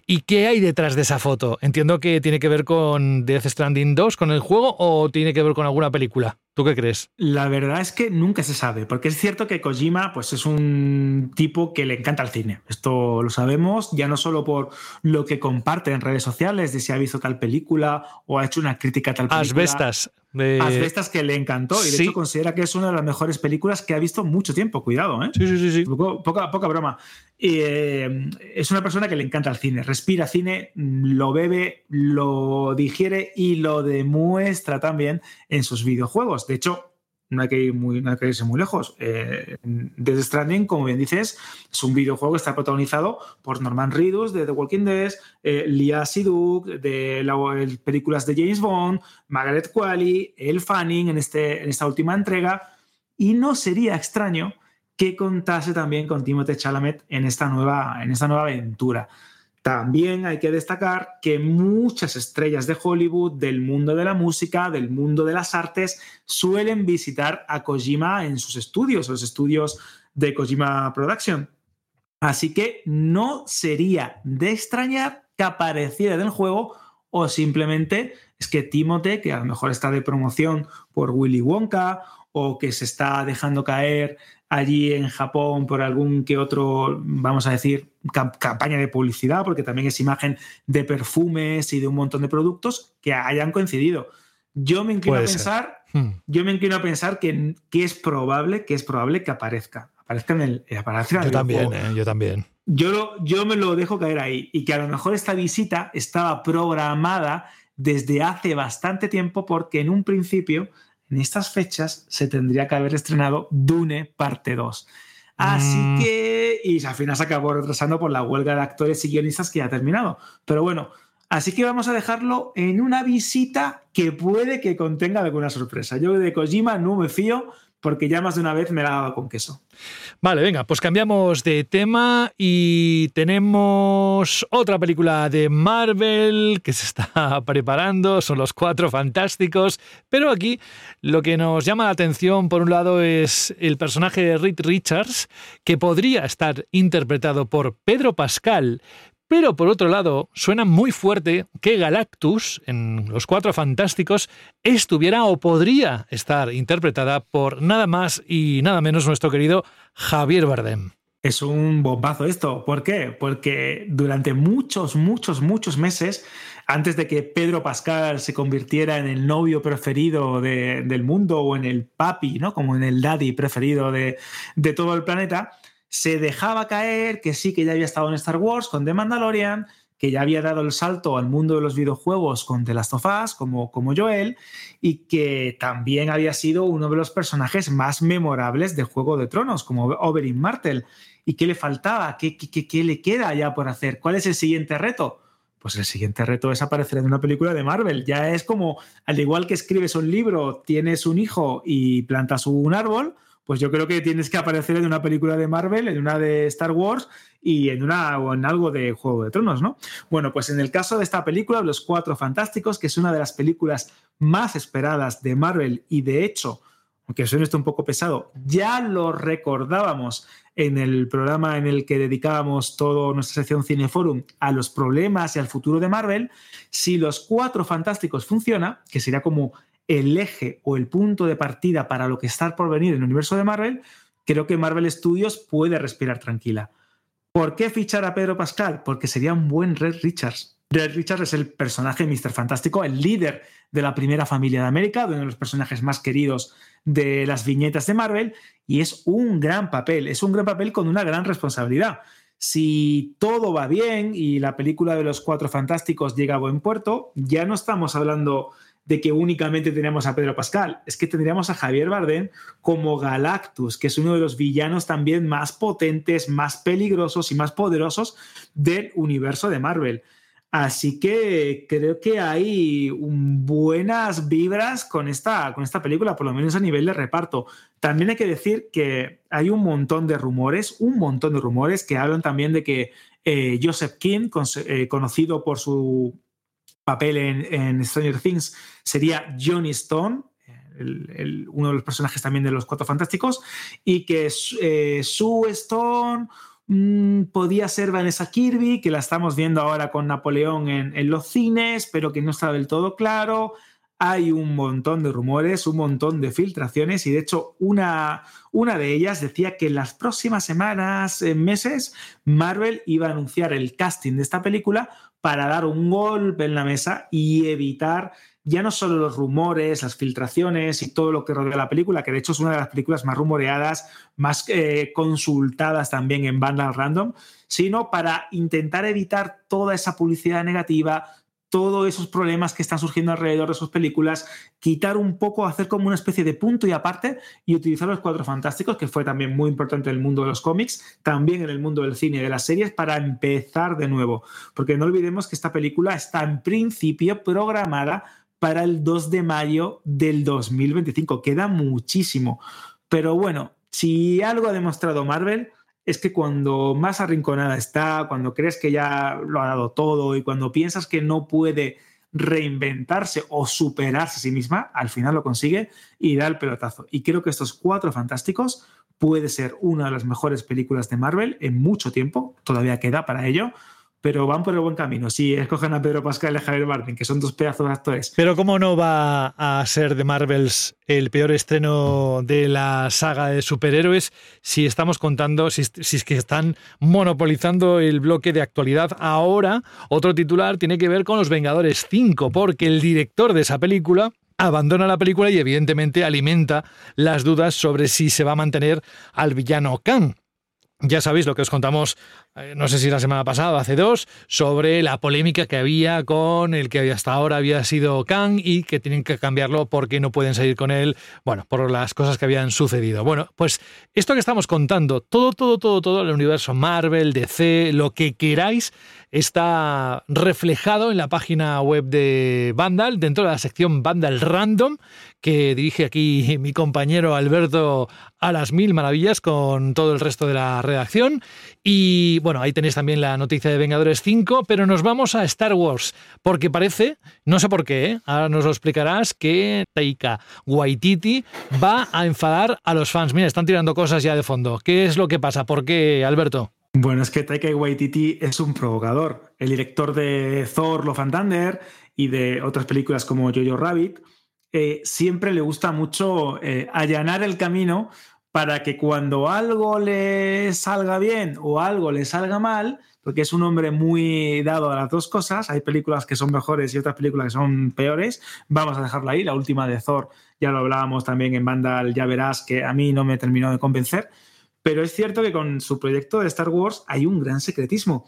¿Y qué hay detrás de esa foto? Entiendo que tiene que ver con Death Stranding 2, con el juego, o tiene que ver con alguna película. ¿Tú qué crees? La verdad es que nunca se sabe, porque es cierto que Kojima pues, es un tipo que le encanta el cine. Esto lo sabemos, ya no solo por lo que comparte en redes sociales, de si ha visto tal película o ha hecho una crítica a tal película. Asbestas. De... Asbestas que le encantó y de hecho considera que es una de las mejores películas que ha visto mucho tiempo. Cuidado, ¿eh? Sí, sí, sí. poca, poca broma. Eh, es una persona que le encanta el cine, respira cine, lo bebe, lo digiere y lo demuestra también en sus videojuegos. De hecho, no hay que, ir muy, no hay que irse muy lejos. Eh, Stranding, como bien dices, es un videojuego que está protagonizado por Norman Reedus de The Walking Dead, eh, Lia Siduk de las películas de James Bond, Margaret Qualley, El Fanning en, este, en esta última entrega. Y no sería extraño que contase también con Timothée Chalamet en esta nueva, en esta nueva aventura. También hay que destacar que muchas estrellas de Hollywood, del mundo de la música, del mundo de las artes, suelen visitar a Kojima en sus estudios, los estudios de Kojima Production. Así que no sería de extrañar que apareciera en el juego o simplemente es que Timothée, que a lo mejor está de promoción por Willy Wonka o que se está dejando caer allí en Japón por algún que otro, vamos a decir, campaña de publicidad, porque también es imagen de perfumes y de un montón de productos que hayan coincidido. Yo me inclino a pensar, hmm. yo me inclino a pensar que, que, es probable, que es probable que aparezca. Aparezca en el. Eh, aparezca yo también, eh, yo también. Yo, yo me lo dejo caer ahí. Y que a lo mejor esta visita estaba programada desde hace bastante tiempo, porque en un principio en estas fechas se tendría que haber estrenado Dune parte 2. Así mm. que, y al final se acabó retrasando por la huelga de actores y guionistas que ya ha terminado. Pero bueno, así que vamos a dejarlo en una visita que puede que contenga alguna sorpresa. Yo de Kojima no me fío, porque ya más de una vez me la daba con queso. Vale, venga, pues cambiamos de tema y tenemos otra película de Marvel que se está [LAUGHS] preparando, son los cuatro fantásticos, pero aquí lo que nos llama la atención por un lado es el personaje de Reed Richards, que podría estar interpretado por Pedro Pascal, Pero por otro lado, suena muy fuerte que Galactus, en Los Cuatro Fantásticos, estuviera o podría estar interpretada por nada más y nada menos nuestro querido Javier Bardem. Es un bombazo esto. ¿Por qué? Porque durante muchos, muchos, muchos meses, antes de que Pedro Pascal se convirtiera en el novio preferido del mundo o en el papi, ¿no? Como en el daddy preferido de, de todo el planeta, se dejaba caer que sí, que ya había estado en Star Wars con The Mandalorian, que ya había dado el salto al mundo de los videojuegos con The Last of Us, como, como Joel, y que también había sido uno de los personajes más memorables de Juego de Tronos, como Oberyn Martell. ¿Y qué le faltaba? ¿Qué, qué, qué le queda ya por hacer? ¿Cuál es el siguiente reto? Pues el siguiente reto es aparecer en una película de Marvel. Ya es como, al igual que escribes un libro, tienes un hijo y plantas un árbol, pues yo creo que tienes que aparecer en una película de Marvel, en una de Star Wars y en una o en algo de Juego de Tronos, ¿no? Bueno, pues en el caso de esta película, Los Cuatro Fantásticos, que es una de las películas más esperadas de Marvel y de hecho, aunque suene esto un poco pesado, ya lo recordábamos en el programa en el que dedicábamos toda nuestra sección Cineforum a los problemas y al futuro de Marvel, si Los Cuatro Fantásticos funciona, que sería como el eje o el punto de partida para lo que está por venir en el universo de Marvel, creo que Marvel Studios puede respirar tranquila. ¿Por qué fichar a Pedro Pascal? Porque sería un buen Red Richards. Red Richards es el personaje Mr. Fantástico, el líder de la primera familia de América, uno de los personajes más queridos de las viñetas de Marvel, y es un gran papel, es un gran papel con una gran responsabilidad. Si todo va bien y la película de los Cuatro Fantásticos llega a buen puerto, ya no estamos hablando de que únicamente tenemos a Pedro Pascal, es que tendríamos a Javier Bardem como Galactus, que es uno de los villanos también más potentes, más peligrosos y más poderosos del universo de Marvel. Así que creo que hay buenas vibras con esta, con esta película, por lo menos a nivel de reparto. También hay que decir que hay un montón de rumores, un montón de rumores que hablan también de que eh, Joseph King, eh, conocido por su papel en, Stranger Things sería Johnny Stone, uno de los personajes también de los Cuatro Fantásticos, y que eh, Sue Stone mm, podía ser Vanessa Kirby, que la estamos viendo ahora con Napoleón en, los cines, pero que no está del todo claro. Hay un montón de rumores, un montón de filtraciones y de hecho una, una de ellas decía que en las próximas semanas, meses, Marvel iba a anunciar el casting de esta película para dar un golpe en la mesa y evitar ya no solo los rumores, las filtraciones y todo lo que rodea la película, que de hecho es una de las películas más rumoreadas, más eh, consultadas también en Vandal Random, sino para intentar evitar toda esa publicidad negativa, todos esos problemas que están surgiendo alrededor de sus películas, quitar un poco, hacer como una especie de punto y aparte y utilizar los cuatro fantásticos, que fue también muy importante en el mundo de los cómics, también en el mundo del cine y de las series, para empezar de nuevo. Porque no olvidemos que esta película está en principio programada para el 2 de mayo del 2025. Queda muchísimo. Pero bueno, si algo ha demostrado Marvel es que cuando más arrinconada está, cuando crees que ya lo ha dado todo y cuando piensas que no puede reinventarse o superarse a sí misma, al final lo consigue y da el pelotazo. Y creo que estos cuatro fantásticos puede ser una de las mejores películas de Marvel en mucho tiempo, todavía queda para ello, pero van por el buen camino. Si escogen a Pedro Pascal y a Javier que son dos pedazos de actores. Pero ¿cómo no va a ser de Marvels el peor estreno de la saga de superhéroes si estamos contando, si, si, es que están monopolizando el bloque de actualidad? Ahora, otro titular tiene que ver con Los Vengadores 5, porque el director de esa película abandona la película y evidentemente alimenta las dudas sobre si se va a mantener al villano Kang. Ya sabéis lo que os contamos, no sé si la semana pasada hace dos, sobre la polémica que había con el que hasta ahora había sido Kang y que tienen que cambiarlo porque no pueden seguir con él, bueno, por las cosas que habían sucedido. Bueno, pues esto que estamos contando, todo, todo, todo, todo el universo Marvel, DC, lo que queráis, está reflejado en la página web de Vandal, dentro de la sección Vandal Random, que dirige aquí mi compañero Alberto a las mil maravillas con todo el resto de la redacción. Y bueno, ahí tenéis también la noticia de Vengadores 5, pero nos vamos a Star Wars, porque parece, no sé por qué, ¿eh? ahora nos lo explicarás, que Taika Waititi va a enfadar a los fans. Mira, están tirando cosas ya de fondo. ¿Qué es lo que pasa? ¿Por qué, Alberto? Bueno, es que Taika Waititi es un provocador. El director de Thor, Love and Thunder y de otras películas como Jojo Rabbit, eh, siempre le gusta mucho eh, allanar el camino para que cuando algo le salga bien o algo le salga mal, porque es un hombre muy dado a las dos cosas, hay películas que son mejores y otras películas que son peores, vamos a dejarla ahí, la última de Thor, ya lo hablábamos también en Vandal, ya verás que a mí no me terminó de convencer, pero es cierto que con su proyecto de Star Wars hay un gran secretismo.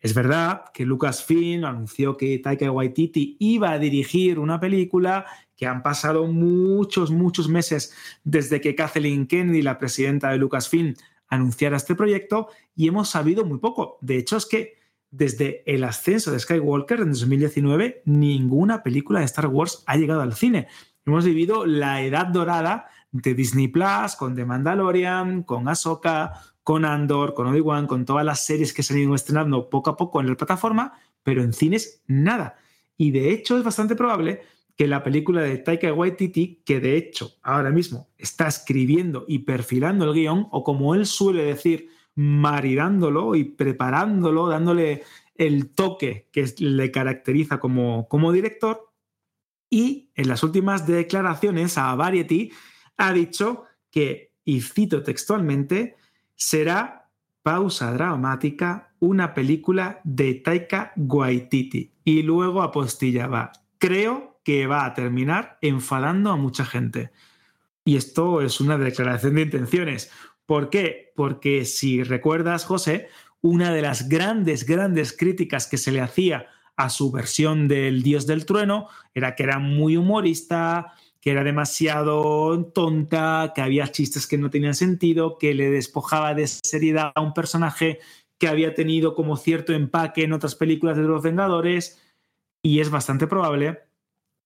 Es verdad que Lucasfilm anunció que Taika Waititi iba a dirigir una película que han pasado muchos, muchos meses desde que Kathleen Kennedy, la presidenta de Lucasfilm, anunciara este proyecto y hemos sabido muy poco. De hecho, es que desde el ascenso de Skywalker en 2019, ninguna película de Star Wars ha llegado al cine. Hemos vivido la edad dorada de Disney Plus, con The Mandalorian, con Ahsoka, con Andor, con Obi-Wan, con todas las series que se han ido estrenando poco a poco en la plataforma, pero en cines nada. Y de hecho es bastante probable que la película de Taika Waititi, que de hecho ahora mismo está escribiendo y perfilando el guion, o como él suele decir, maridándolo y preparándolo, dándole el toque que le caracteriza como, como director. Y en las últimas declaraciones a Variety ha dicho que, y cito textualmente, será pausa dramática una película de Taika Waititi. Y luego apostillaba, creo que va a terminar enfadando a mucha gente. Y esto es una declaración de intenciones. ¿Por qué? Porque si recuerdas, José, una de las grandes, grandes críticas que se le hacía a su versión del Dios del Trueno era que era muy humorista, que era demasiado tonta, que había chistes que no tenían sentido, que le despojaba de seriedad a un personaje que había tenido como cierto empaque en otras películas de los Vengadores. Y es bastante probable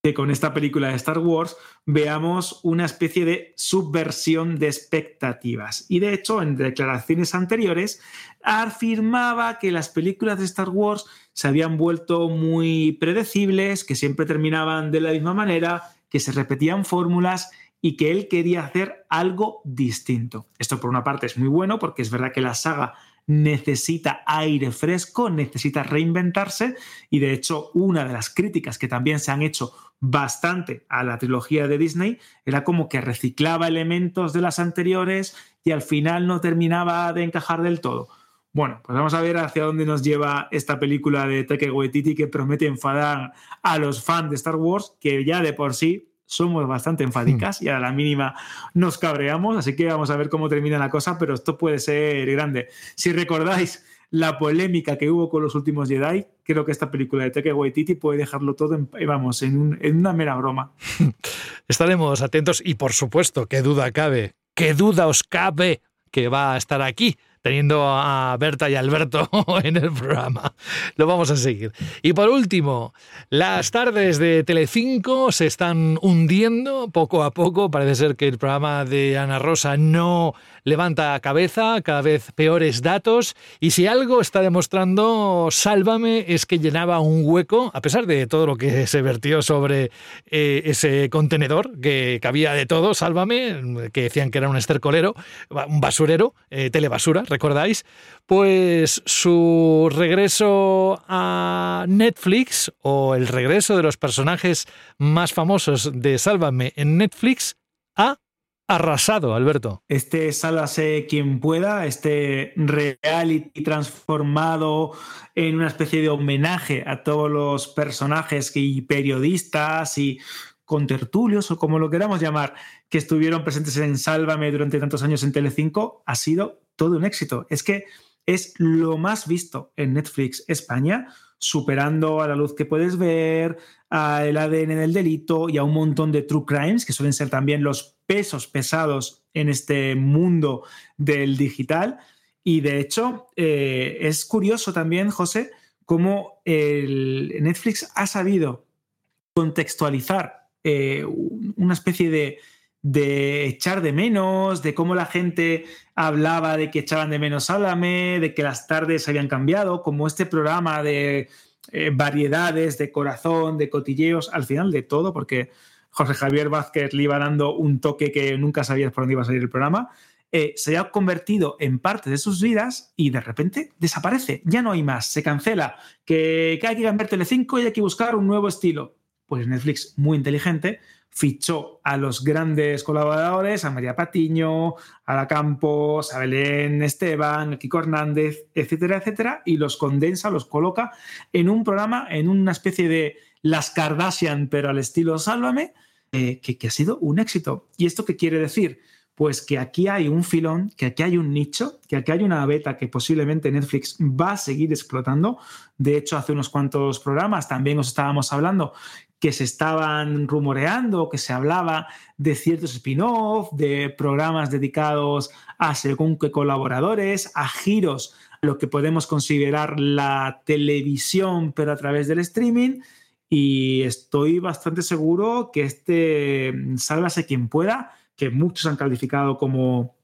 que con esta película de Star Wars veamos una especie de subversión de expectativas. Y de hecho, en declaraciones anteriores, afirmaba que las películas de Star Wars se habían vuelto muy predecibles, que siempre terminaban de la misma manera, que se repetían fórmulas y que él quería hacer algo distinto. Esto por una parte es muy bueno porque es verdad que la saga necesita aire fresco, necesita reinventarse y de hecho una de las críticas que también se han hecho bastante a la trilogía de Disney era como que reciclaba elementos de las anteriores y al final no terminaba de encajar del todo. Bueno, pues vamos a ver hacia dónde nos lleva esta película de Taika Waititi que promete enfadar a los fans de Star Wars, que ya de por sí somos bastante enfádicas y a la mínima nos cabreamos, así que vamos a ver cómo termina la cosa, pero esto puede ser grande. Si recordáis la polémica que hubo con los últimos Jedi, creo que esta película de Taika Waititi puede dejarlo todo en, vamos, en, en una mera broma. [LAUGHS] Estaremos atentos y por supuesto, qué duda cabe, qué duda os cabe que va a estar aquí teniendo a Berta y Alberto [LAUGHS] en el programa. Lo vamos a seguir. Y por último, las tardes de Telecinco se están hundiendo poco a poco. Parece ser que el programa de Ana Rosa no levanta cabeza, cada vez peores datos, y si algo está demostrando Sálvame es que llenaba un hueco, a pesar de todo lo que se vertió sobre eh, ese contenedor, que cabía de todo, Sálvame, que decían que era un estercolero, un basurero, eh, ¿recordáis? Pues su regreso a Netflix, o el regreso de los personajes más famosos de Sálvame en Netflix, a arrasado, Alberto. Este Sálvase quien pueda, este reality transformado en una especie de homenaje a todos los personajes y periodistas y contertulios o como lo queramos llamar, que estuvieron presentes en Sálvame durante tantos años en Telecinco, ha sido todo un éxito. Es que es lo más visto en Netflix España, superando a la luz que puedes ver, al ADN del delito y a un montón de true crimes, que suelen ser también los pesos pesados en este mundo del digital. Y de hecho, eh, es curioso también, José, cómo el Netflix ha sabido contextualizar eh, una especie de, de, echar de menos, de cómo la gente hablaba de que echaban de menos Sálame, de que las tardes habían cambiado, como este programa de eh, variedades de corazón, de cotilleos, al final de todo, porque José Javier Vázquez le iba dando un toque que nunca sabías por dónde iba a salir el programa. eh, se haya convertido en parte de sus vidas y de repente desaparece, ya no hay más, se cancela, que, que hay que cambiar Telecinco y hay que buscar un nuevo estilo. Pues Netflix, muy inteligente, fichó a los grandes colaboradores, a María Patiño, a La Campos, a Belén Esteban, a Kiko Hernández, etcétera, etcétera, y los condensa, los coloca en un programa, en una especie de Las Kardashian, pero al estilo Sálvame, eh, que, que ha sido un éxito. ¿Y esto qué quiere decir? Pues que aquí hay un filón, que aquí hay un nicho, que aquí hay una beta que posiblemente Netflix va a seguir explotando. De hecho, hace unos cuantos programas también os estábamos hablando que se estaban rumoreando, que se hablaba de ciertos spin-off, de programas dedicados a según qué colaboradores, a giros, lo que podemos considerar la televisión, pero a través del streaming. Y estoy bastante seguro que este Sálvase quien pueda, que muchos han calificado como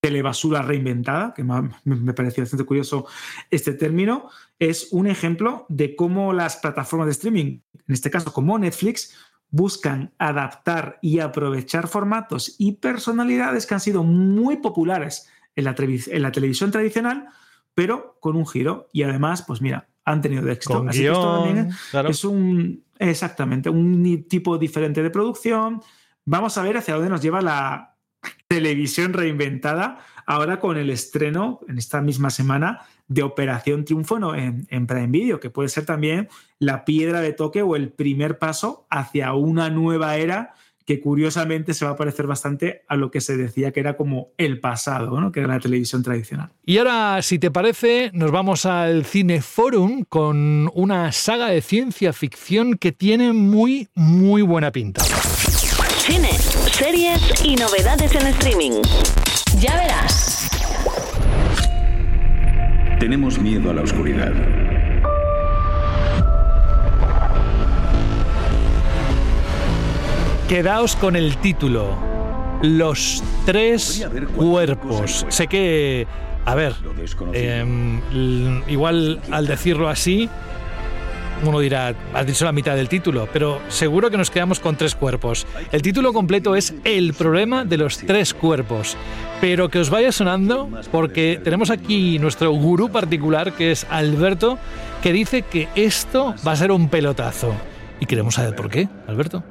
telebasura reinventada, que me pareció bastante curioso este término, es un ejemplo de cómo las plataformas de streaming, en este caso como Netflix, buscan adaptar y aprovechar formatos y personalidades que han sido muy populares en la, en la televisión tradicional, pero con un giro. Y además, pues mira, han tenido éxito. Así que esto también es un exactamente un tipo diferente de producción. Vamos a ver hacia dónde nos lleva la televisión reinventada ahora con el estreno en esta misma semana de Operación Triunfo en, en Prime Video, que puede ser también la piedra de toque o el primer paso hacia una nueva era que curiosamente se va a parecer bastante a lo que se decía que era como el pasado, ¿no? que era la televisión tradicional. Y ahora, si te parece, nos vamos al Cineforum con una saga de ciencia ficción que tiene muy, muy buena pinta. Cine, series y novedades en streaming. Ya verás. Tenemos miedo a la oscuridad. Quedaos con el título. Los tres cuerpos. Sé que, a ver, eh, igual al decirlo así, uno dirá, has dicho la mitad del título, pero seguro que nos quedamos con tres cuerpos. El título completo es El problema de los tres cuerpos. Pero que os vaya sonando porque tenemos aquí nuestro gurú particular, que es Alberto, que dice que esto va a ser un pelotazo. Y queremos saber por qué, Alberto.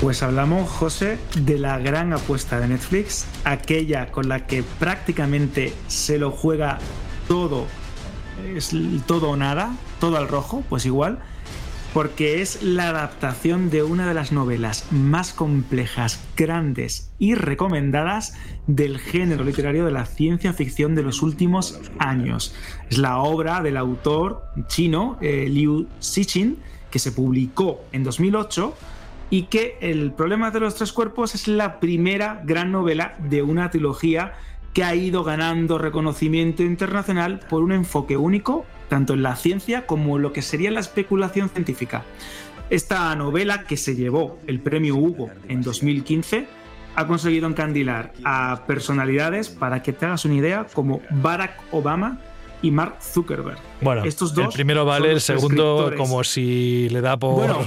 Pues hablamos, José, de la gran apuesta de Netflix, aquella con la que prácticamente se lo juega todo es todo o nada, todo al rojo, pues igual, porque es la adaptación de una de las novelas más complejas, grandes y recomendadas del género literario de la ciencia ficción de los últimos años. Es la obra del autor chino eh, Liu Cixin, que se publicó en 2008 y que El problema de los tres cuerpos es la primera gran novela de una trilogía que ha ido ganando reconocimiento internacional por un enfoque único, tanto en la ciencia como en lo que sería la especulación científica. Esta novela, que se llevó el premio Hugo en 2015, ha conseguido encandilar a personalidades, para que te hagas una idea, como Barack Obama, y Mark Zuckerberg. Bueno, estos dos. El primero vale, el segundo como si le da por. Bueno,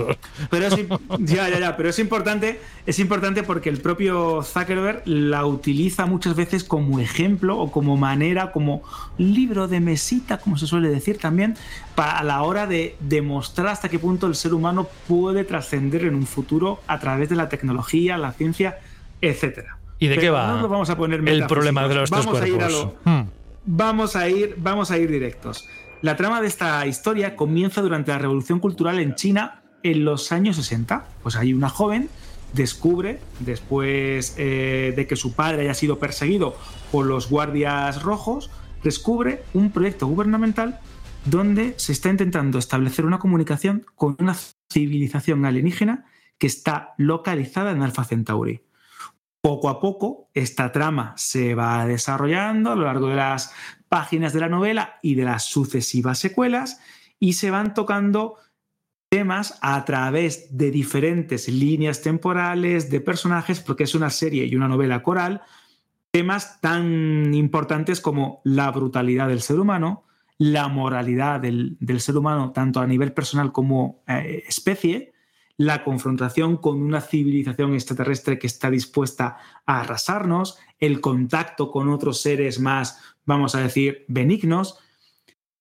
pero es, [LAUGHS] ya, ya, ya, pero es importante, es importante porque el propio Zuckerberg la utiliza muchas veces como ejemplo o como manera, como libro de mesita, como se suele decir también, para a la hora de demostrar hasta qué punto el ser humano puede trascender en un futuro a través de la tecnología, la ciencia, etcétera. ¿Y de qué va? vamos a poner el problema de los tres cuerpos. Hmm vamos a ir, vamos a ir directos. La trama de esta historia comienza durante la Revolución Cultural en China en los años 60. Pues hay una joven descubre, después eh, de que su padre haya sido perseguido por los guardias rojos, descubre un proyecto gubernamental donde se está intentando establecer una comunicación con una civilización alienígena que está localizada en Alpha Centauri. Poco a poco, esta trama se va desarrollando a lo largo de las páginas de la novela y de las sucesivas secuelas y se van tocando temas a través de diferentes líneas temporales, de personajes, porque es una serie y una novela coral, temas tan importantes como la brutalidad del ser humano, la moralidad del, ser humano, tanto a nivel personal como eh, especie, la confrontación con una civilización extraterrestre que está dispuesta a arrasarnos, el contacto con otros seres más, vamos a decir, benignos.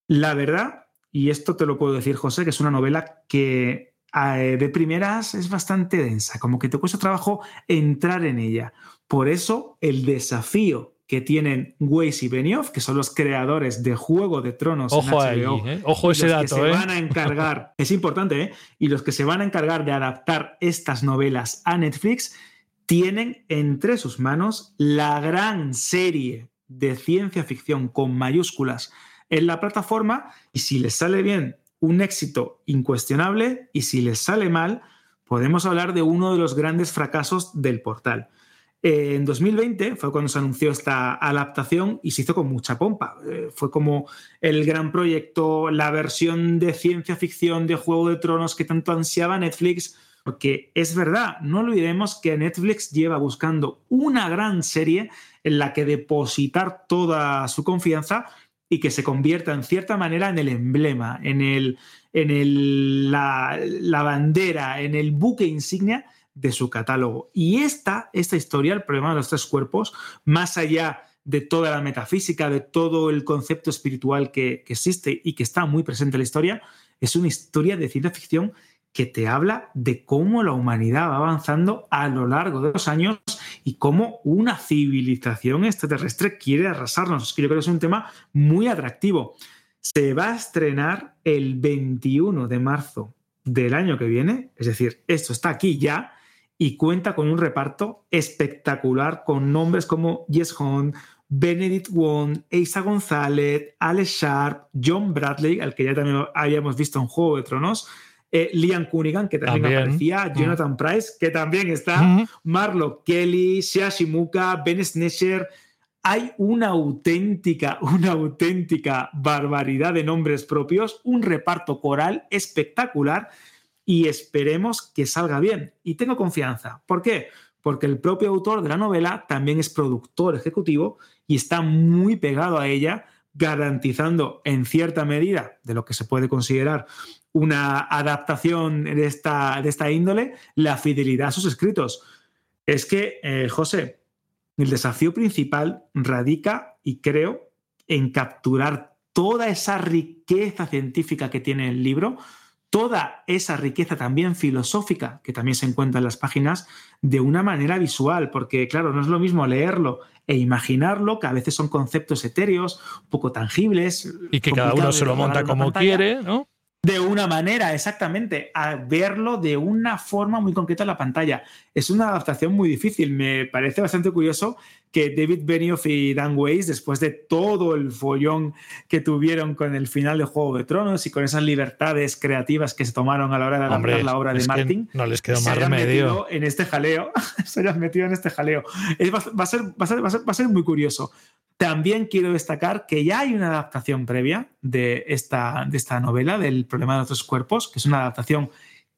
La verdad, y esto te lo puedo decir, José, que es una novela que eh, de primeras es bastante densa, como que te cuesta trabajo entrar en ella. Por eso el desafío que tienen Weiss y Benioff, que son los creadores de Juego de Tronos Ojo en HBO, ¿eh? Ojo ese dato, que se ¿eh? van a encargar, [LAUGHS] es importante, ¿eh? Y los que se van a encargar de adaptar estas novelas a Netflix tienen entre sus manos la gran serie de ciencia ficción con mayúsculas en la plataforma y si les sale bien, un éxito incuestionable y si les sale mal, podemos hablar de uno de los grandes fracasos del portal. Eh, en 2020 fue cuando se anunció esta adaptación y se hizo con mucha pompa. Eh, fue como el gran proyecto, la versión de ciencia ficción de Juego de Tronos que tanto ansiaba Netflix, porque es verdad, no olvidemos que Netflix lleva buscando una gran serie en la que depositar toda su confianza y que se convierta en cierta manera en el emblema, en, el, en el, la, la bandera, en el buque insignia de su catálogo. Y esta, esta historia, el problema de los tres cuerpos, más allá de toda la metafísica, de todo el concepto espiritual que, que, existe y que está muy presente en la historia, es una historia de ciencia ficción que te habla de cómo la humanidad va avanzando a lo largo de los años y cómo una civilización extraterrestre quiere arrasarnos. Que yo creo que es un tema muy atractivo. Se va a estrenar el 21 de marzo del año que viene, es decir, esto está aquí ya, y cuenta con un reparto espectacular con nombres como Jess Hunt, Benedict Wong, Eisa González, Alex Sharp, John Bradley, al que ya también habíamos visto en Juego de Tronos, eh, Liam Cunningham, que también, también. aparecía, mm. Jonathan Price, que también está, mm -hmm. Marlo Kelly, Shea Shimuka, Ben Snesher. Hay una auténtica, una auténtica barbaridad de nombres propios, un reparto coral espectacular y esperemos que salga bien. Y tengo confianza. ¿Por qué? Porque el propio autor de la novela también es productor ejecutivo y está muy pegado a ella, garantizando en cierta medida de lo que se puede considerar una adaptación de esta, de esta índole, la fidelidad a sus escritos. Es que, eh, José, el desafío principal radica, y creo, en capturar toda esa riqueza científica que tiene el libro, toda esa riqueza también filosófica que también se encuentra en las páginas de una manera visual, porque claro, no es lo mismo leerlo e imaginarlo, que a veces son conceptos etéreos, poco tangibles. Y que cada uno se lo monta como quiere, ¿no? De una manera, exactamente, a verlo de una forma muy concreta en la pantalla. Es una adaptación muy difícil. Me parece bastante curioso que David Benioff y Dan Weiss, después de todo el follón que tuvieron con el final de Juego de Tronos y con esas libertades creativas que se tomaron a la hora de adaptar Hombre, la obra de Martin, no les quedó se más remedio. metido en este jaleo, [LAUGHS] se hayan metido en este jaleo. Es, va, va, a ser, va, a ser, va, a ser, va a ser muy curioso. También quiero destacar que ya hay una adaptación previa de esta, de esta novela, del problema de otros cuerpos, que es una adaptación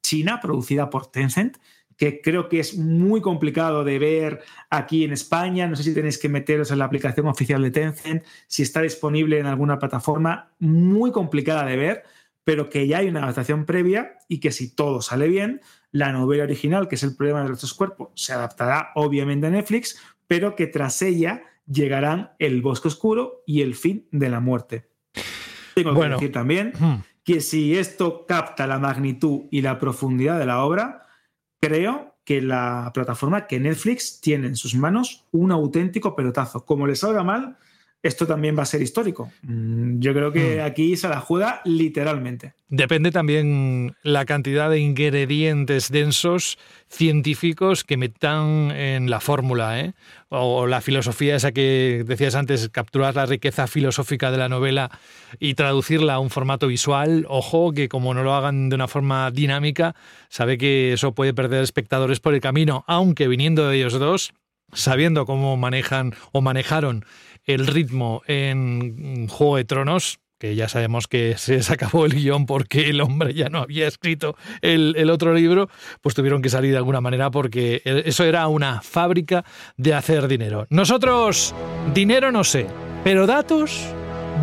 china producida por Tencent, que creo que es muy complicado de ver aquí en España. No sé si tenéis que meteros en la aplicación oficial de Tencent, si está disponible en alguna plataforma, muy complicada de ver, pero que ya hay una adaptación previa y que si todo sale bien, la novela original, que es el problema de otros cuerpos, se adaptará obviamente a Netflix, pero que tras ella llegarán El Bosque Oscuro y El Fin de la Muerte. Tengo Bueno. que decir también que si esto capta la magnitud y la profundidad de la obra, creo que la plataforma, que Netflix tiene en sus manos un auténtico pelotazo. Como le salga mal, esto también va a ser histórico. Mm, Yo creo que aquí se la juega literalmente. Depende también la cantidad de ingredientes densos científicos que metan en la fórmula, ¿eh? o la filosofía esa que decías antes, capturar la riqueza filosófica de la novela y traducirla a un formato visual. Ojo, que como no lo hagan de una forma dinámica, sabe que eso puede perder espectadores por el camino, aunque viniendo de ellos dos, sabiendo cómo manejan o manejaron el ritmo en Juego de Tronos, que ya sabemos que se acabó el guion porque el hombre ya no había escrito el, el, otro libro, pues tuvieron que salir de alguna manera porque eso era una fábrica de hacer dinero. Nosotros, dinero no sé, pero datos,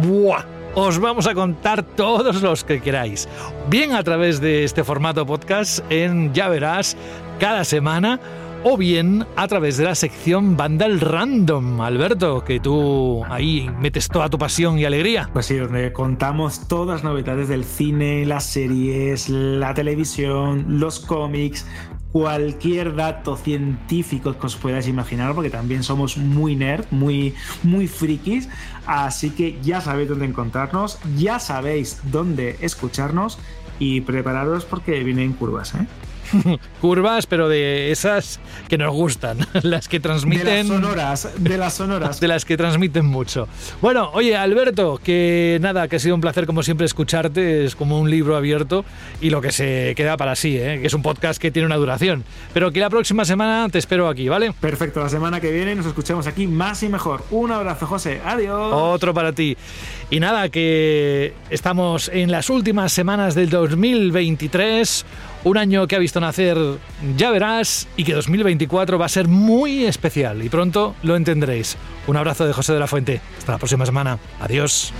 ¡buah! os vamos a contar todos los que queráis. Bien a través de este formato podcast en Ya Verás cada semana o bien a través de la sección Vandal Random. Alberto, que tú ahí metes toda tu pasión y alegría. Pues sí, donde contamos todas las novedades del cine, las series, la televisión, los cómics, cualquier dato científico que os puedáis imaginar, porque también somos muy nerd, muy, muy frikis. Así que ya sabéis dónde encontrarnos, ya sabéis dónde escucharnos y prepararos porque vienen curvas, ¿eh? [LAUGHS] curvas, pero de esas que nos gustan, [LAUGHS] las que transmiten... De las sonoras, de las sonoras. [LAUGHS] De las que transmiten mucho. Bueno, oye, Alberto, que nada, que ha sido un placer como siempre escucharte, es como un libro abierto y lo que se queda para sí, ¿eh? que es un podcast que tiene una duración. Pero que la próxima semana te espero aquí, ¿vale? Perfecto, la semana que viene nos escuchamos aquí más y mejor. Un abrazo, José. Adiós. Otro para ti. Y nada, que estamos en las últimas semanas del 2023 un año que ha visto nacer, ya verás, y que 2024 va a ser muy especial y pronto lo entenderéis. Un abrazo de José de la Fuente. Hasta la próxima semana. Adiós.